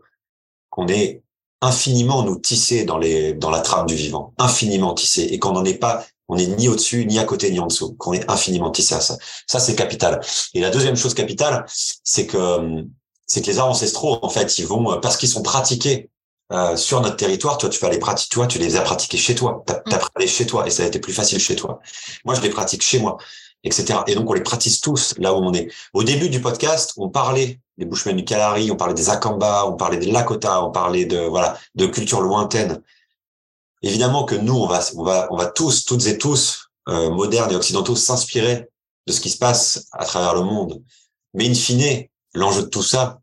qu'on est infiniment nous tissés dans les dans la trame du vivant, infiniment tissés, et qu'on n'en est pas, on n'est ni au-dessus, ni à côté, ni en dessous, qu'on est infiniment tissé à ça. Ça, c'est capital. Et la deuxième chose capitale, c'est que c'est que les arts ancestraux, en fait, ils vont parce qu'ils sont pratiqués euh, sur notre territoire, toi, tu vas les pratiquer, toi, tu les as pratiqués chez toi. Tu as, mm. chez toi et ça a été plus facile chez toi. Moi, je les pratique chez moi, etc. Et donc, on les pratique tous là où on est. Au début du podcast, on parlait des Bushmen du Kalari, on parlait des Akamba, on parlait des Lakota, on parlait de, voilà, de culture lointaine. Évidemment que nous, on va, on va, on va tous, toutes et tous, euh, modernes et occidentaux, s'inspirer de ce qui se passe à travers le monde. Mais in fine, l'enjeu de tout ça,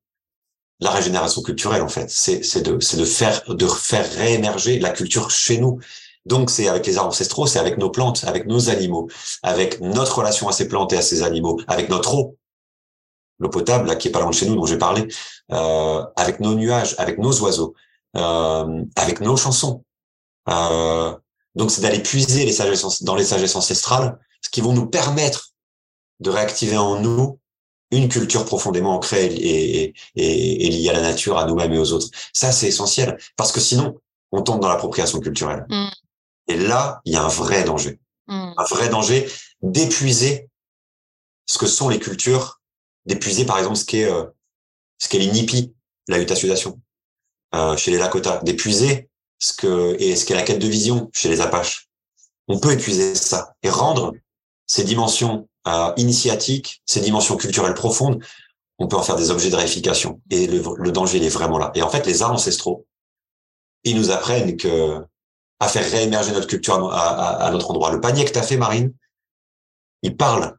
la régénération culturelle en fait. C'est de, de faire de faire réémerger la culture chez nous. Donc c'est avec les arbres ancestraux, c'est avec nos plantes, avec nos animaux, avec notre relation à ces plantes et à ces animaux, avec notre eau, l'eau potable là, qui est pas loin de chez nous dont j'ai parlé, euh, avec nos nuages, avec nos oiseaux, euh, avec nos chansons. Euh, donc c'est d'aller puiser les dans les sagesses ancestrales, ce qui vont nous permettre de réactiver en nous une culture profondément ancrée et, et, et, liée à la nature, à nous-mêmes et aux autres. Ça, c'est essentiel parce que sinon, on tombe dans l'appropriation culturelle. Mm. Et là, il y a un vrai danger. Mm. Un vrai danger d'épuiser ce que sont les cultures, d'épuiser par exemple ce qu'est euh, ce qu'est l'inipi, la hutasudation, euh, chez les Lakota, d'épuiser ce que et ce qu'est la quête de vision chez les Apaches. On peut épuiser ça et rendre ces dimensions euh, initiatiques, ces dimensions culturelles profondes, on peut en faire des objets de réification. Et le, danger, il est vraiment là. Et en fait, les arts ancestraux, ils nous apprennent que à faire réémerger notre culture à, notre endroit. Le panier que tu as fait, Marine, il parle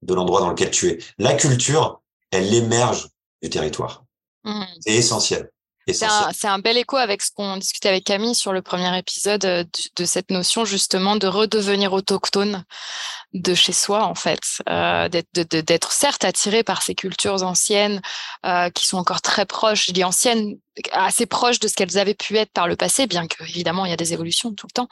de l'endroit dans lequel tu es. La culture, elle émerge du territoire. Mmh. C'est essentiel. C'est un, bel écho avec ce qu'on discutait avec Camille sur le premier épisode euh, de, cette notion justement de redevenir autochtone de chez soi en fait, euh, d'être certes attiré par ces cultures anciennes euh, qui sont encore très proches, je dis anciennes, assez proches de ce qu'elles avaient pu être par le passé, bien que évidemment il y a des évolutions tout le temps,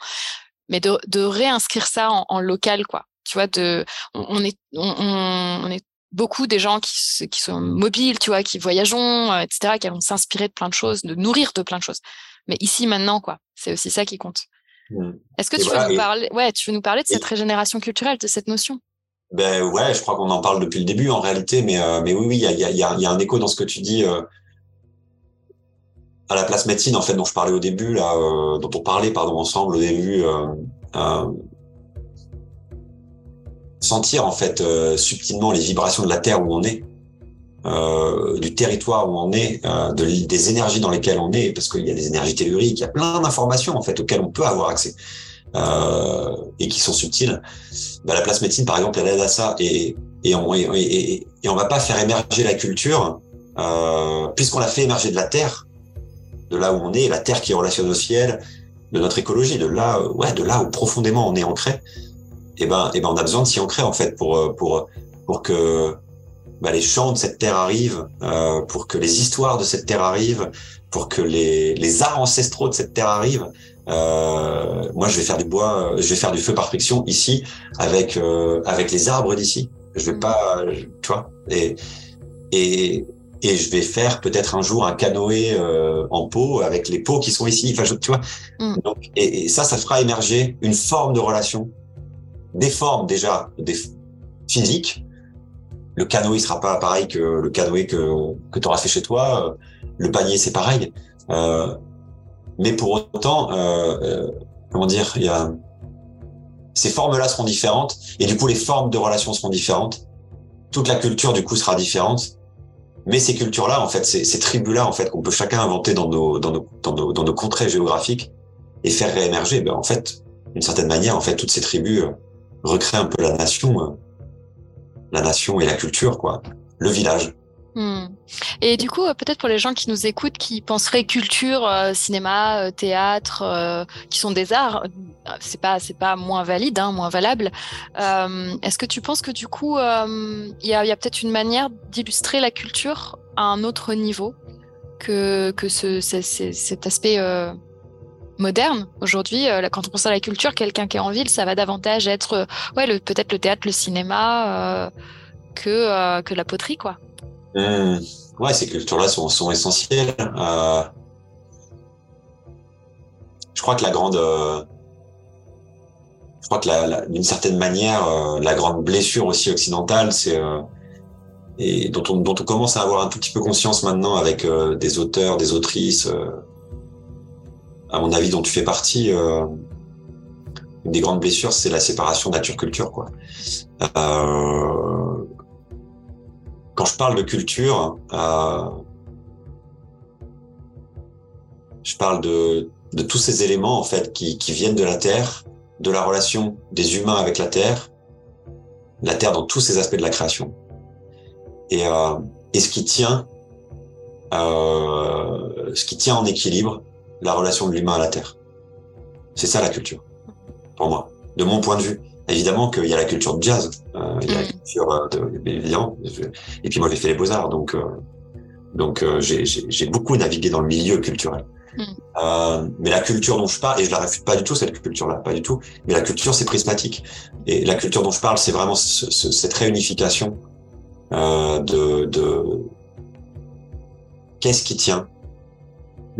mais de, de réinscrire ça en, en, local quoi. Tu vois, de, on, est, on, on est beaucoup des gens qui, qui sont mobiles, tu vois, qui voyageons, euh, etc., qui vont s'inspirer de plein de choses, de nourrir de plein de choses. Mais ici, maintenant, quoi, c'est aussi ça qui compte. Mmh. Est-ce que tu veux, nous parler, ouais, tu veux nous parler de cette régénération culturelle, de cette notion? Ben ouais, je crois qu'on en parle depuis le début en réalité, mais, euh, mais oui, oui, il y a, y, a, y a, un écho dans ce que tu dis. Euh, à la place médecine, en fait, dont je parlais au début, là, dont on parlait, pardon, ensemble au début, sentir en fait euh, subtilement les vibrations de la terre où on est, euh, du territoire où on est, euh, de, des énergies dans lesquelles on est, parce qu'il y a des énergies telluriques, il y a plein d'informations en fait auxquelles on peut avoir accès euh, et qui sont subtiles. Bah, la place médecine par exemple, elle aide à ça et et on et, et, et on va pas faire émerger la culture euh, puisqu'on l'a fait émerger de la terre, de là où on est, la terre qui est relationnée au ciel, de notre écologie, de là ouais de là où profondément on est ancré et eh ben, et eh ben, on a besoin de s'y ancrer en fait pour euh, pour pour que bah, les chants de cette terre arrivent, euh, pour que les histoires de cette terre arrivent, pour que les, les arts ancestraux de cette terre arrivent. Euh, moi, je vais faire du bois, je vais faire du feu par friction ici avec euh, avec les arbres d'ici. Je vais mm. pas, tu vois, et et et je vais faire peut-être un jour un canoë euh, en peau avec les peaux qui sont ici. Enfin, tu vois. Mm. Donc, et, et, ça, ça fera émerger une forme de relation des formes déjà des physiques. Le canoë sera pas pareil que le canoë que, que tu auras fait chez toi. Le panier, c'est pareil. Euh, mais pour autant, euh, euh, comment dire, il y a ces formes-là seront différentes et du coup les formes de relations seront différentes. Toute la culture du coup sera différente. Mais ces cultures-là, en fait, ces, ces tribus-là, en fait, qu'on peut chacun inventer dans nos, dans nos, dans nos, dans nos contrées géographiques et faire réémerger, ben, en fait, d'une certaine manière, en fait, toutes ces tribus recréer un peu la nation, euh, la nation et la culture, quoi, le village. Hmm. Et du coup, euh, peut-être pour les gens qui nous écoutent, qui penseraient culture, euh, cinéma, théâtre, qui sont des arts, c'est pas c'est pas moins valide, hein, moins valable. Est-ce que tu penses que du coup, il y a, peut-être une manière d'illustrer la culture à un autre niveau que que ce, cet aspect moderne. Aujourd'hui, euh, quand on pense à la culture, quelqu'un qui est en ville, ça va davantage être euh, ouais, peut-être le théâtre, le cinéma, euh, que, que la poterie, quoi. Ouais, ces cultures-là sont, sont essentielles. je crois que la grande. je crois que d'une certaine manière, la grande blessure aussi occidentale, c'est et dont on, dont on commence à avoir un tout petit peu conscience maintenant avec des auteurs, des autrices, à mon avis, dont tu fais partie, une des grandes blessures, c'est la séparation nature-culture, quoi. quand je parle de culture, je parle de, tous ces éléments en fait qui, viennent de la Terre, de la relation des humains avec la Terre, la Terre dans tous ses aspects de la création, et, euh, et ce qui tient, euh, ce qui tient en équilibre la relation de l'humain à la Terre. C'est ça la culture, pour moi, de mon point de vue. Évidemment qu'il y a la culture de jazz, euh, il y a la mm. culture euh, de, évidemment, et puis moi j'ai fait les beaux arts, donc euh, donc euh, j'ai beaucoup navigué dans le milieu culturel. Mm. Mais la culture dont je parle, et je la réfute pas du tout cette culture-là, pas du tout. Mais la culture c'est prismatique. Et la culture dont je parle, c'est vraiment ce, ce, cette réunification de, de qu'est-ce qui tient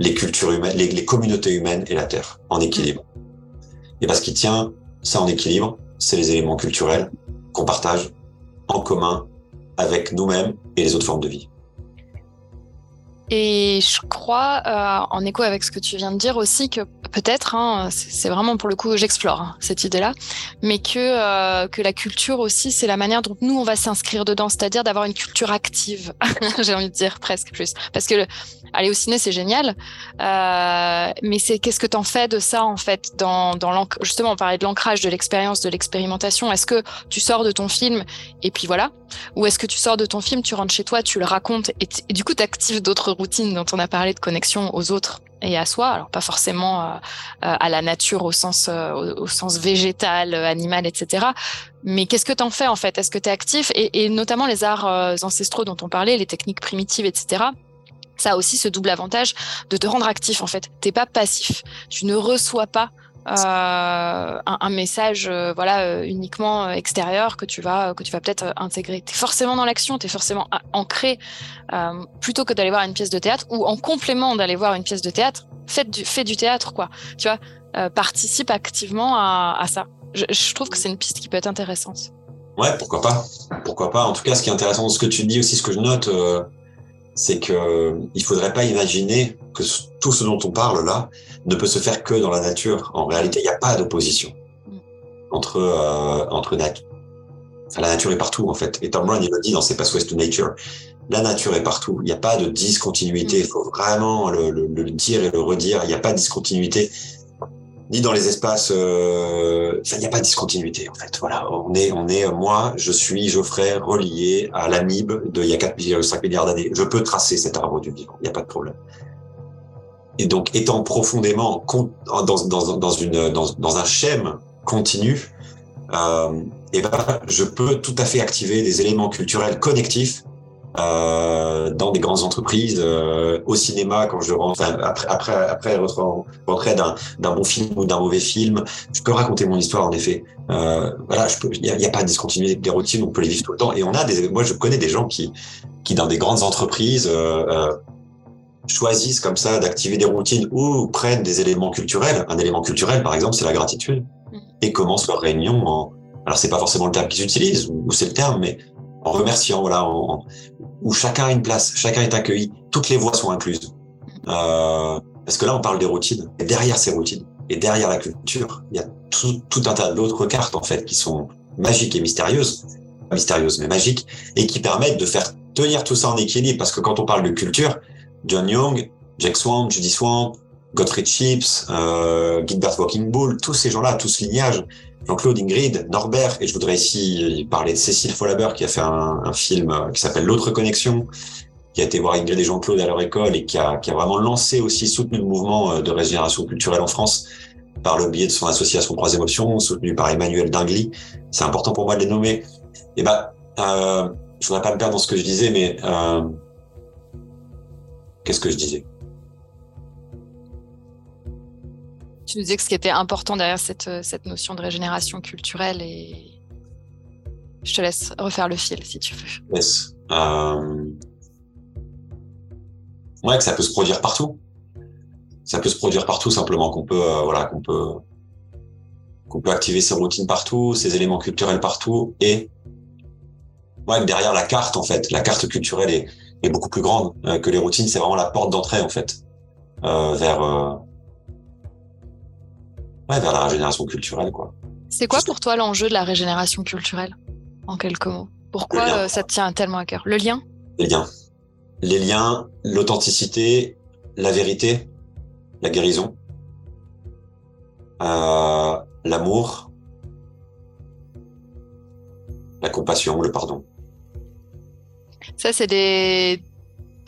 les cultures humaines, les, les, communautés humaines et la terre en équilibre. Et parce qui tient ça en équilibre, c'est les éléments culturels qu'on partage en commun avec nous-mêmes et les autres formes de vie. Et je crois, euh, en écho avec ce que tu viens de dire aussi, que peut-être, hein, c'est vraiment pour le coup, j'explore hein, cette idée-là, mais que, euh, que la culture aussi, c'est la manière dont nous, on va s'inscrire dedans, c'est-à-dire d'avoir une culture active, j'ai envie de dire presque plus. Parce que le, aller au ciné, c'est génial, euh, mais c'est qu'est-ce que tu en fais de ça, en fait, dans, dans justement, on parlait de l'ancrage, de l'expérience, de l'expérimentation. Est-ce que tu sors de ton film et puis voilà? Ou est-ce que tu sors de ton film, tu rentres chez toi, tu le racontes et, et du coup, tu actives d'autres routine dont on a parlé de connexion aux autres et à soi, alors pas forcément euh, euh, à la nature au sens, euh, végétal, animal, etc. Mais qu'est-ce que tu en fais en fait? Est-ce que tu es actif? Et, et, notamment les arts ancestraux dont on parlait, les techniques primitives, etc. Ça a aussi ce double avantage de te rendre actif en fait. T'es pas passif. Tu ne reçois pas un, un, message euh, voilà euh, uniquement extérieur que tu vas que tu vas peut-être intégrer. Tu es forcément dans l'action, tu es forcément ancré plutôt que d'aller voir une pièce de théâtre ou en complément d'aller voir une pièce de théâtre, fais du du théâtre quoi. Tu vois, participe activement à, ça. Je, je, trouve que c'est une piste qui peut être intéressante. Ouais, pourquoi pas Pourquoi pas En tout cas, ce qui est intéressant dans ce que tu dis aussi, ce que je note c'est que il faudrait pas imaginer que tout ce dont on parle là ne peut se faire que dans la nature. En réalité, il n'y a pas d'opposition mm. entre euh, entre nature. Enfin, la nature est partout en fait. Et Tom Brown il le dit dans ses Pathways to Nature. La nature est partout. Il n'y a pas de discontinuité. Il faut vraiment le, le, le, dire et le redire. Il n'y a pas de discontinuité ni dans les espaces. Euh, il n'y a pas de discontinuité en fait. Voilà, on est, on est. Moi, je suis Geoffrey relié à l'amibe de y a 4,5 milliards d'années. Je peux tracer cet arbre du vivant. Il n'y a pas de problème. Et donc, étant profondément dans, dans, dans, dans, dans un schème continu, euh, eh ben, je peux tout à fait activer des éléments culturels connectifs euh, dans des grandes entreprises, euh, au cinéma quand je rentre, après après après rentrer d'un d'un bon film ou d'un mauvais film, je peux raconter mon histoire en effet. Euh, voilà, il y a, pas de discontinuité des routines, on peut les vivre tout le temps. Et on a des, moi je connais des gens qui qui dans des grandes entreprises choisissent comme ça d'activer des routines ou prennent des éléments culturels. Un élément culturel par exemple, c'est la gratitude mm. et commencent leur réunion en alors c'est pas forcément le terme qu'ils utilisent ou c'est le terme, mais en remerciant, voilà, où chacun a une place, chacun est accueilli, toutes les voix sont incluses. Euh, parce que là, on parle des routines. Et derrière ces routines, et derrière la culture, il y a tout, tout un tas d'autres cartes, en fait, qui sont magiques et mystérieuses, pas mystérieuses, mais magiques, et qui permettent de faire tenir tout ça en équilibre. Parce que quand on parle de culture, John Young, Jack Swan, Judy Swan, Gottfried Chips, euh, Gilbert Walking Bull, tous ces gens-là, tous ce lignage, Jean-Claude, Ingrid, Norbert, et je voudrais ici parler de Cécile Follaber qui a fait un, film qui s'appelle L'autre connexion, qui a été voir Ingrid et Jean-Claude à leur école et qui a, vraiment lancé aussi, soutenu le mouvement euh, de régénération culturelle en France par le biais de son association Troisième Option, soutenu par Emmanuel Dingly. C'est important pour moi de les nommer. Et ben, euh, je voudrais pas me perdre dans ce que je disais, mais euh, qu'est-ce que je disais? Tu nous disais que ce qui était important derrière cette, euh, cette notion de régénération culturelle et je te laisse refaire le fil si tu veux. Yes. Euh... Ouais, que ça peut se produire partout. Ça peut se produire partout simplement qu'on peut, euh, voilà, qu'on peut, qu'on peut activer ses routines partout, ses éléments culturels partout et derrière la carte en fait, la carte culturelle est, est beaucoup plus grande euh, que les routines. C'est vraiment la porte d'entrée en fait vers ouais, vers la régénération culturelle, quoi. C'est quoi pour toi l'enjeu de la régénération culturelle, en quelques mots? Pourquoi euh, ça te tient tellement à cœur? Le lien? Les liens. Les liens, l'authenticité, la vérité, la guérison, euh, l'amour, la compassion, le pardon. Ça, c'est des,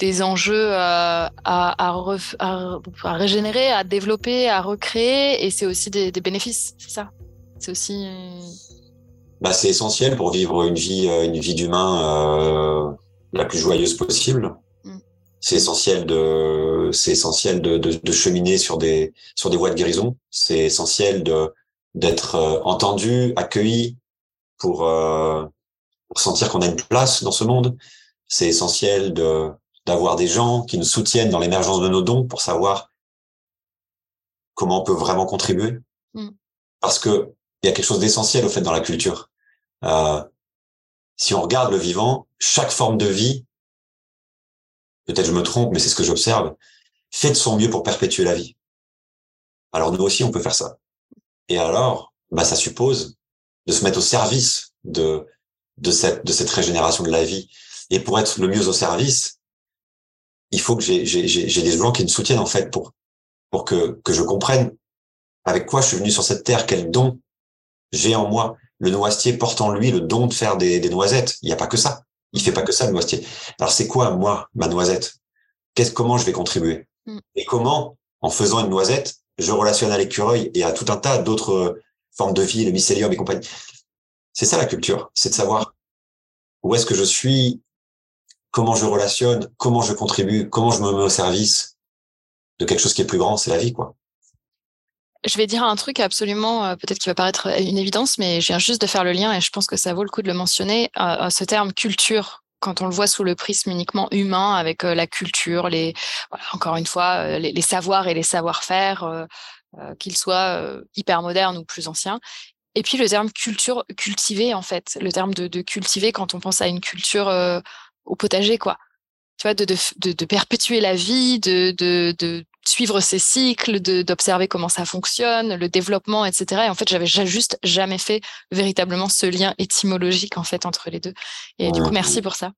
des enjeux euh, à, à, à, régénérer, à développer, à recréer, et c'est aussi des, des bénéfices, c'est ça? C'est aussi. Bah, c'est essentiel pour vivre une vie, euh, une vie d'humain euh, la plus joyeuse possible. Mm. C'est essentiel de, c'est essentiel de, de, de, cheminer sur des, sur des voies de guérison. C'est essentiel de d'être entendu, accueilli pour, pour sentir qu'on a une place dans ce monde. C'est essentiel de d'avoir des gens qui nous soutiennent dans l'émergence de nos dons pour savoir comment on peut vraiment contribuer. Mm. Parce que il y a quelque chose d'essentiel au fait dans la culture. Euh, si on regarde le vivant, chaque forme de vie, peut-être je me trompe, mais c'est ce que j'observe, fait de son mieux pour perpétuer la vie. Alors nous aussi, on peut faire ça. Et alors, bah, ça suppose de se mettre au service de, de, cette, de cette régénération de la vie. Et pour être le mieux au service, il faut que j'ai des gens qui me soutiennent en fait pour pour que que je comprenne avec quoi je suis venu sur cette terre, quel don j'ai en moi. Le noisetier porte en lui le don de faire des, des noisettes. Il n'y a pas que ça. Il fait pas que ça le noisetier. Alors c'est quoi moi ma noisette? Qu'est-ce comment je vais contribuer? Mm. Et comment en faisant une noisette, je relationne à l'écureuil et à tout un tas d'autres formes de vie, le mycélium et compagnie? C'est ça la culture, c'est de savoir où est-ce que je suis comment je relationne, comment je contribue, comment je me mets au service de quelque chose qui est plus grand, c'est la vie, quoi. Je vais dire un truc absolument, euh, peut-être qui va paraître une évidence, mais je viens juste de faire le lien et je pense que ça vaut le coup de le mentionner. Euh, ce terme culture, quand on le voit sous le prisme uniquement humain, avec euh, la culture, les, encore une fois, les, savoirs et les savoir-faire, qu'ils soient hyper modernes ou plus anciens. Et puis le terme culture, cultiver en fait, le terme de, de cultiver quand on pense à une culture au potager, quoi. Tu vois, de, de, de, perpétuer la vie, de, de, suivre ses cycles, d'observer comment ça fonctionne, le développement, etc. Et en fait, j'avais juste jamais fait véritablement ce lien étymologique en fait entre les deux. Et du coup, merci pour ça.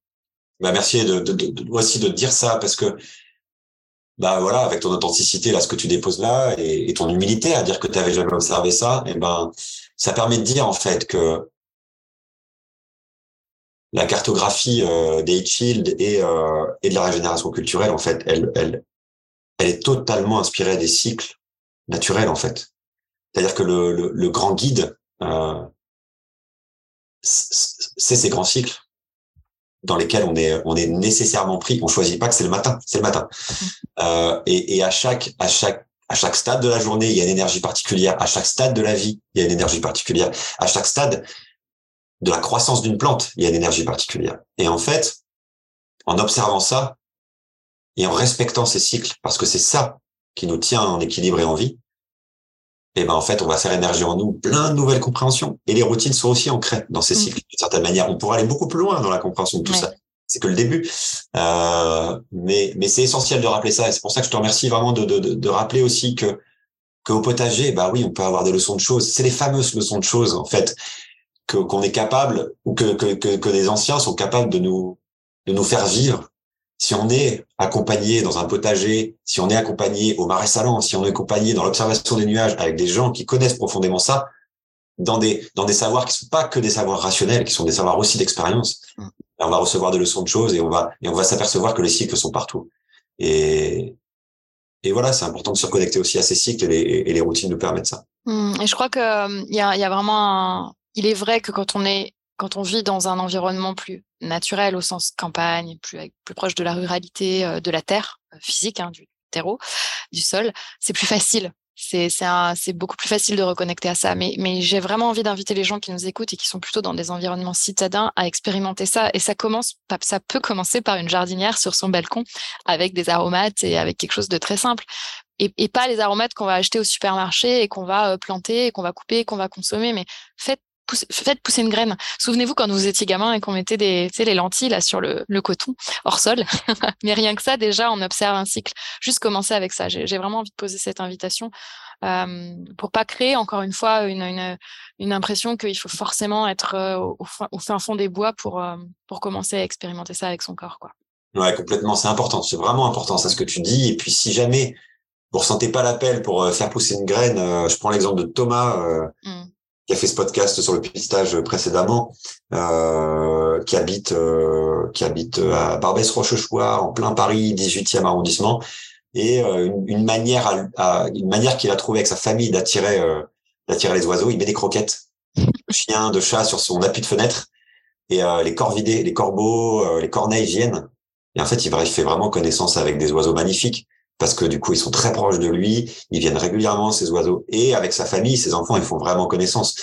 Bah merci de, de, aussi de dire ça parce que bah voilà, avec ton authenticité là, ce que tu déposes là et, ton humilité à dire que tu avais jamais observé ça, et ben ça permet de dire en fait que la cartographie euh, des et, euh, et de la régénération culturelle, en fait, elle, elle, elle est totalement inspirée des cycles naturels, en fait. C'est-à-dire que le, le, le, grand guide, euh, c'est ces grands cycles dans lesquels on est, on est nécessairement pris. On choisit pas que c'est le matin, c'est le matin. Mmh. Euh, et, et à chaque, à chaque à chaque stade de la journée, il y a une énergie particulière. À chaque stade de la vie, il y a une énergie particulière. À chaque stade, de la croissance d'une plante, il y a une énergie particulière. Et en fait, en observant ça et en respectant ces cycles, parce que c'est ça qui nous tient en équilibre et en vie, et eh ben en fait, on va faire émerger en nous plein de nouvelles compréhensions. Et les routines sont aussi ancrées dans ces mmh. cycles d'une certaine manière. On pourra aller beaucoup plus loin dans la compréhension de tout ça. C'est que le début, euh, mais mais c'est essentiel de rappeler ça. Et c'est pour ça que je te remercie vraiment de, de, de, rappeler aussi que qu'au potager, bah oui, on peut avoir des leçons de choses. C'est les fameuses leçons de choses en fait que qu'on est capable ou que, que, que, que les anciens sont capables de nous de nous faire vivre si on est accompagné dans un potager, si on est accompagné au marais salant, si on est accompagné dans l'observation des nuages avec des gens qui connaissent profondément ça, dans des dans des savoirs qui sont pas que des savoirs rationnels, qui sont des savoirs aussi d'expérience, mm. on va recevoir des leçons de choses et on va et on va s'apercevoir que les cycles sont partout. Et et voilà, c'est important de se reconnecter aussi à ces cycles et les, et les routines nous permettent ça. Mm. et je crois que il y a, y a vraiment un, il est vrai que quand on est quand on vit dans un environnement plus naturel au sens campagne, plus, plus proche de la ruralité, euh, de la terre euh, physique, hein, du terreau, du sol, c'est plus facile. C'est beaucoup plus facile de reconnecter à ça. Mais, mais j'ai vraiment envie d'inviter les gens qui nous écoutent et qui sont plutôt dans des environnements citadins à expérimenter ça. Et ça commence, ça peut commencer par une jardinière sur son balcon avec des aromates et avec quelque chose de très simple. Et, et pas les aromates qu'on va acheter au supermarché et qu'on va euh, planter et qu'on va couper et qu'on va consommer. Mais faites faites pousser une graine. Souvenez-vous quand vous étiez gamin et qu'on mettait des, tu sais, les lentilles là sur le, le coton hors sol. Mais rien que ça, déjà, on observe un cycle. Juste commencer avec ça. J'ai vraiment envie de poser cette invitation pour pas créer encore une fois une, une, impression qu'il faut forcément être au, au, fin, fond des bois pour, pour commencer à expérimenter ça avec son corps. Quoi. Ouais, complètement. C'est important. C'est vraiment important, ça, ce que tu dis. Et puis, si jamais vous ressentez pas l'appel pour faire pousser une graine, je prends l'exemple de Thomas. Mmh qui a fait ce podcast sur le pistage précédemment, euh, qui habite euh, qui habite à Barbès-Rochechouart, en plein Paris, 18e arrondissement, et euh, une, manière une manière qu'il a trouvé avec sa famille d'attirer euh, d'attirer les oiseaux, il met des croquettes de chiens, de chats sur son appui de fenêtre, et euh, les corvidés, les corbeaux, les corneilles viennent. Et en fait, il fait vraiment connaissance avec des oiseaux magnifiques parce que du coup ils sont très proches de lui, ils viennent régulièrement ces oiseaux et avec sa famille, ses enfants, ils font vraiment connaissance.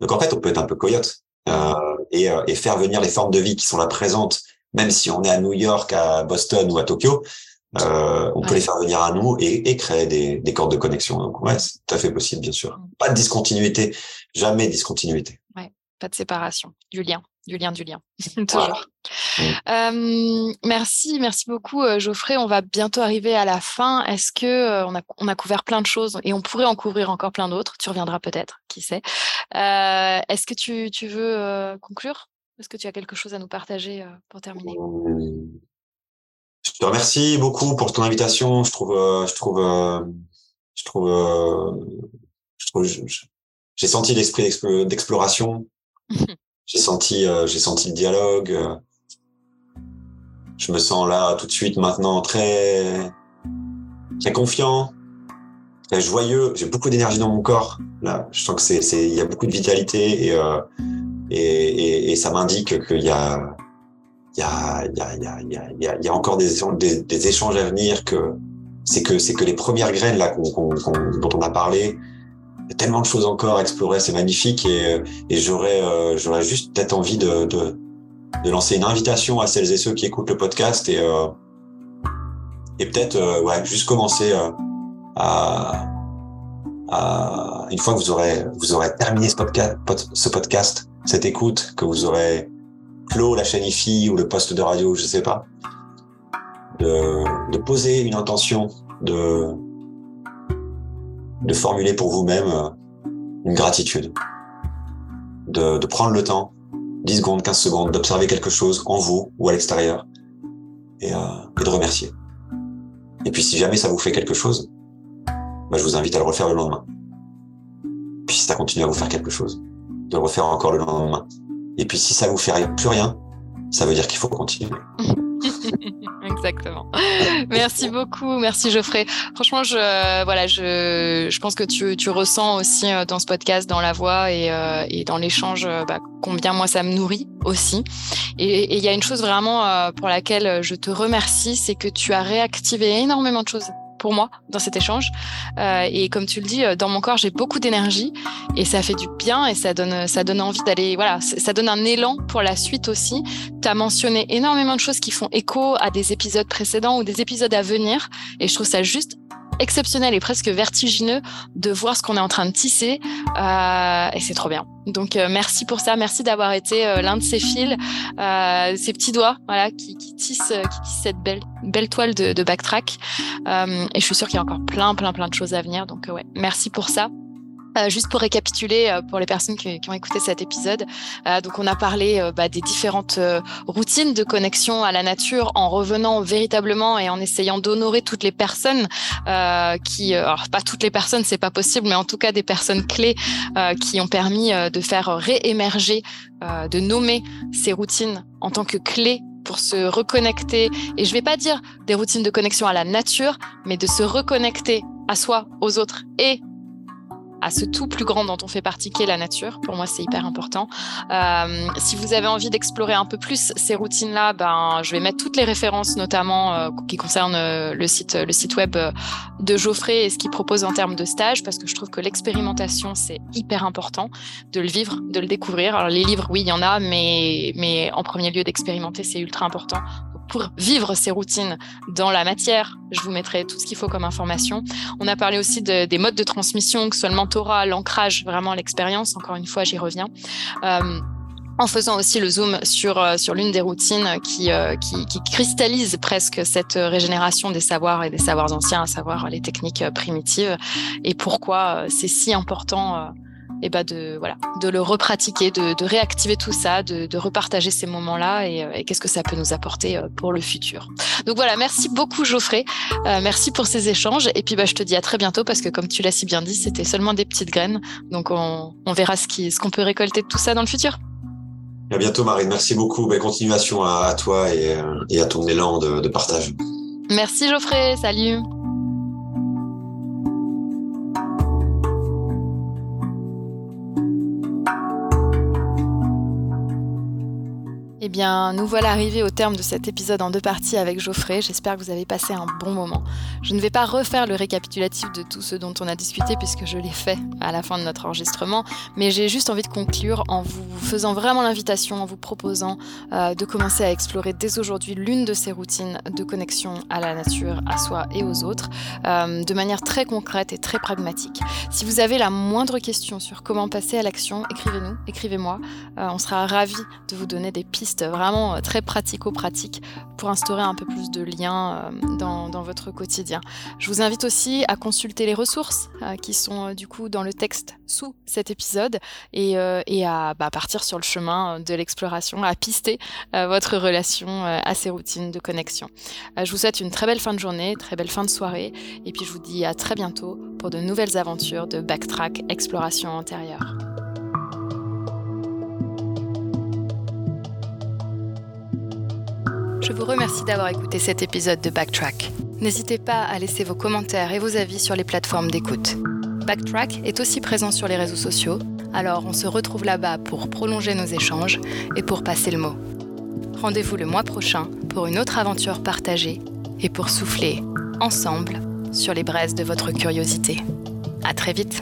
Donc en fait, on peut être un peu coyote euh, et, euh, et, faire venir les formes de vie qui sont là présentes, même si on est à New York, à Boston ou à Tokyo, euh, on peut les faire venir à nous et, et créer des, des cordes de connexion. Donc ouais, c'est tout à fait possible, bien sûr. Mm. Pas de discontinuité, jamais discontinuité. Ouais, pas de séparation, du lien du lien du lien. Toujours. Euh, merci, merci beaucoup euh, Geoffrey. On va bientôt arriver à la fin. Est-ce que euh, on, a, on, a, couvert plein de choses et on pourrait en couvrir encore plein d'autres? Tu reviendras peut-être, qui sait? Est-ce que tu, tu veux conclure? Est-ce que tu as quelque chose à nous partager pour terminer? Je te remercie beaucoup pour ton invitation. Je trouve, je trouve, je trouve, je trouve, j'ai senti l'esprit d'exploration. J'ai senti, euh, j'ai senti le dialogue. Euh. Je me sens là tout de suite maintenant très, très confiant, très joyeux. J'ai beaucoup d'énergie dans mon corps. Là, je sens que c'est, il y a beaucoup de vitalité et euh, et, et, et, ça m'indique qu'il y a, il y a, il y a, il y a, il y a, il y a encore des, échanges à venir. Que c'est que c'est que les premières graines là dont on a parlé tellement de choses encore à explorer, c'est magnifique et, et j'aurais euh, juste peut-être envie de, de, de, lancer une invitation à celles et ceux qui écoutent le podcast et euh, et peut-être euh, ouais juste commencer à, à une fois que vous aurez vous aurez terminé ce podcast ce podcast cette écoute que vous aurez clos la chaîne IFI ou le poste de radio je sais pas de, de poser une intention de de formuler pour vous-même euh, une gratitude, de, prendre le temps, 10 secondes, 15 secondes, d'observer quelque chose en vous ou à l'extérieur et, euh, et, de remercier. Et puis si jamais ça vous fait quelque chose, bah, je vous invite à le refaire le lendemain. Puis si ça continue à vous faire quelque chose, de le refaire encore le lendemain. Et puis si ça vous fait plus rien, ça veut dire qu'il faut continuer. Exactement. Merci beaucoup, merci Geoffrey. Franchement, je voilà, je, je pense que tu, tu ressens aussi euh, dans ce podcast, dans la voix et, euh, et dans l'échange, euh, bah, combien moi ça me nourrit aussi. Et il y a une chose vraiment pour laquelle je te remercie, c'est que tu as réactivé énormément de choses pour moi dans cet échange. Euh, et comme tu le dis, euh, dans mon corps, j'ai beaucoup d'énergie et ça fait du bien et ça donne, ça donne envie d'aller, voilà, ça donne un élan pour la suite aussi. Tu as mentionné énormément de choses qui font écho à des épisodes précédents ou des épisodes à venir et je trouve ça juste exceptionnel et presque vertigineux de voir ce qu'on est en train de tisser euh, et c'est trop bien. Donc euh, merci pour ça, merci d'avoir été euh, l'un de ces fils, ces petits doigts, voilà, qui, tissent, qui tissent cette belle, belle toile de, de backtrack. et je suis sûre qu'il y a encore plein, plein, plein de choses à venir. Donc ouais, merci pour ça. Euh, juste pour récapituler euh, pour les personnes qui, ont écouté cet épisode, euh, donc on a parlé bah, des différentes routines de connexion à la nature en revenant véritablement et en essayant d'honorer toutes les personnes qui, alors pas toutes les personnes, c'est pas possible, mais en tout cas des personnes clés qui ont permis de faire réémerger, de nommer ces routines en tant que clés pour se reconnecter. Et je vais pas dire des routines de connexion à la nature, mais de se reconnecter à soi, aux autres et à ce tout plus grand dont on fait partie, qui est la nature. Pour moi, c'est hyper important. Euh, si vous avez envie d'explorer un peu plus ces routines-là, ben, je vais mettre toutes les références, notamment euh, qui concernent euh, le site, le site web de Geoffrey et ce qu'il propose en termes de stage, parce que je trouve que l'expérimentation, c'est hyper important de le vivre, de le découvrir. Alors, les livres, oui, il y en a, mais, mais en premier lieu, d'expérimenter, c'est ultra important pour vivre ces routines dans la matière. Je vous mettrai tout ce qu'il faut comme information. On a parlé aussi de, des modes de transmission, que ce soit le mentorat, l'ancrage, vraiment l'expérience. Encore une fois, j'y reviens. Euh, en faisant aussi le zoom sur, euh, sur l'une des routines qui, euh, qui, qui, cristallise presque cette régénération des savoirs et des savoirs anciens, à savoir les techniques primitives, et pourquoi c'est si important et bah de, voilà, de le repratiquer, de, de réactiver tout ça, de, de repartager ces moments-là et, et qu'est-ce que ça peut nous apporter pour le futur. Donc voilà, merci beaucoup Geoffrey, euh, merci pour ces échanges et puis bah, je te dis à très bientôt parce que comme tu l'as si bien dit, c'était seulement des petites graines, donc on, on verra ce qu'on ce qu'on peut récolter de tout ça dans le futur. À bientôt, Marine. Merci beaucoup. Belle continuation à, toi et, et, à ton élan de, de partage. Merci, Geoffrey. Salut. Eh bien, nous voilà arrivés au terme de cet épisode en deux parties avec Geoffrey. J'espère que vous avez passé un bon moment. Je ne vais pas refaire le récapitulatif de tout ce dont on a discuté puisque je l'ai fait à la fin de notre enregistrement, mais j'ai juste envie de conclure en vous faisant vraiment l'invitation, en vous proposant euh, de commencer à explorer dès aujourd'hui l'une de ces routines de connexion à la nature, à soi et aux autres, euh, de manière très concrète et très pragmatique. Si vous avez la moindre question sur comment passer à l'action, écrivez-nous, écrivez-moi. Euh, on sera ravis de vous donner des pistes vraiment euh, très pratico-pratique pour instaurer un peu plus de liens euh, dans, votre quotidien. Je vous invite aussi à consulter les ressources euh, qui sont du coup dans le texte sous cet épisode et, à bah, partir sur le chemin de l'exploration, à pister votre relation à ces routines de connexion. je vous souhaite une très belle fin de journée, très belle fin de soirée et puis je vous dis à très bientôt pour de nouvelles aventures de backtrack exploration antérieure. Je vous remercie d'avoir écouté cet épisode de Backtrack. N'hésitez pas à laisser vos commentaires et vos avis sur les plateformes d'écoute. Backtrack est aussi présent sur les réseaux sociaux, alors on se retrouve là-bas pour prolonger nos échanges et pour passer le mot. Rendez-vous le mois prochain pour une autre aventure partagée et pour souffler ensemble sur les braises de votre curiosité. À très vite!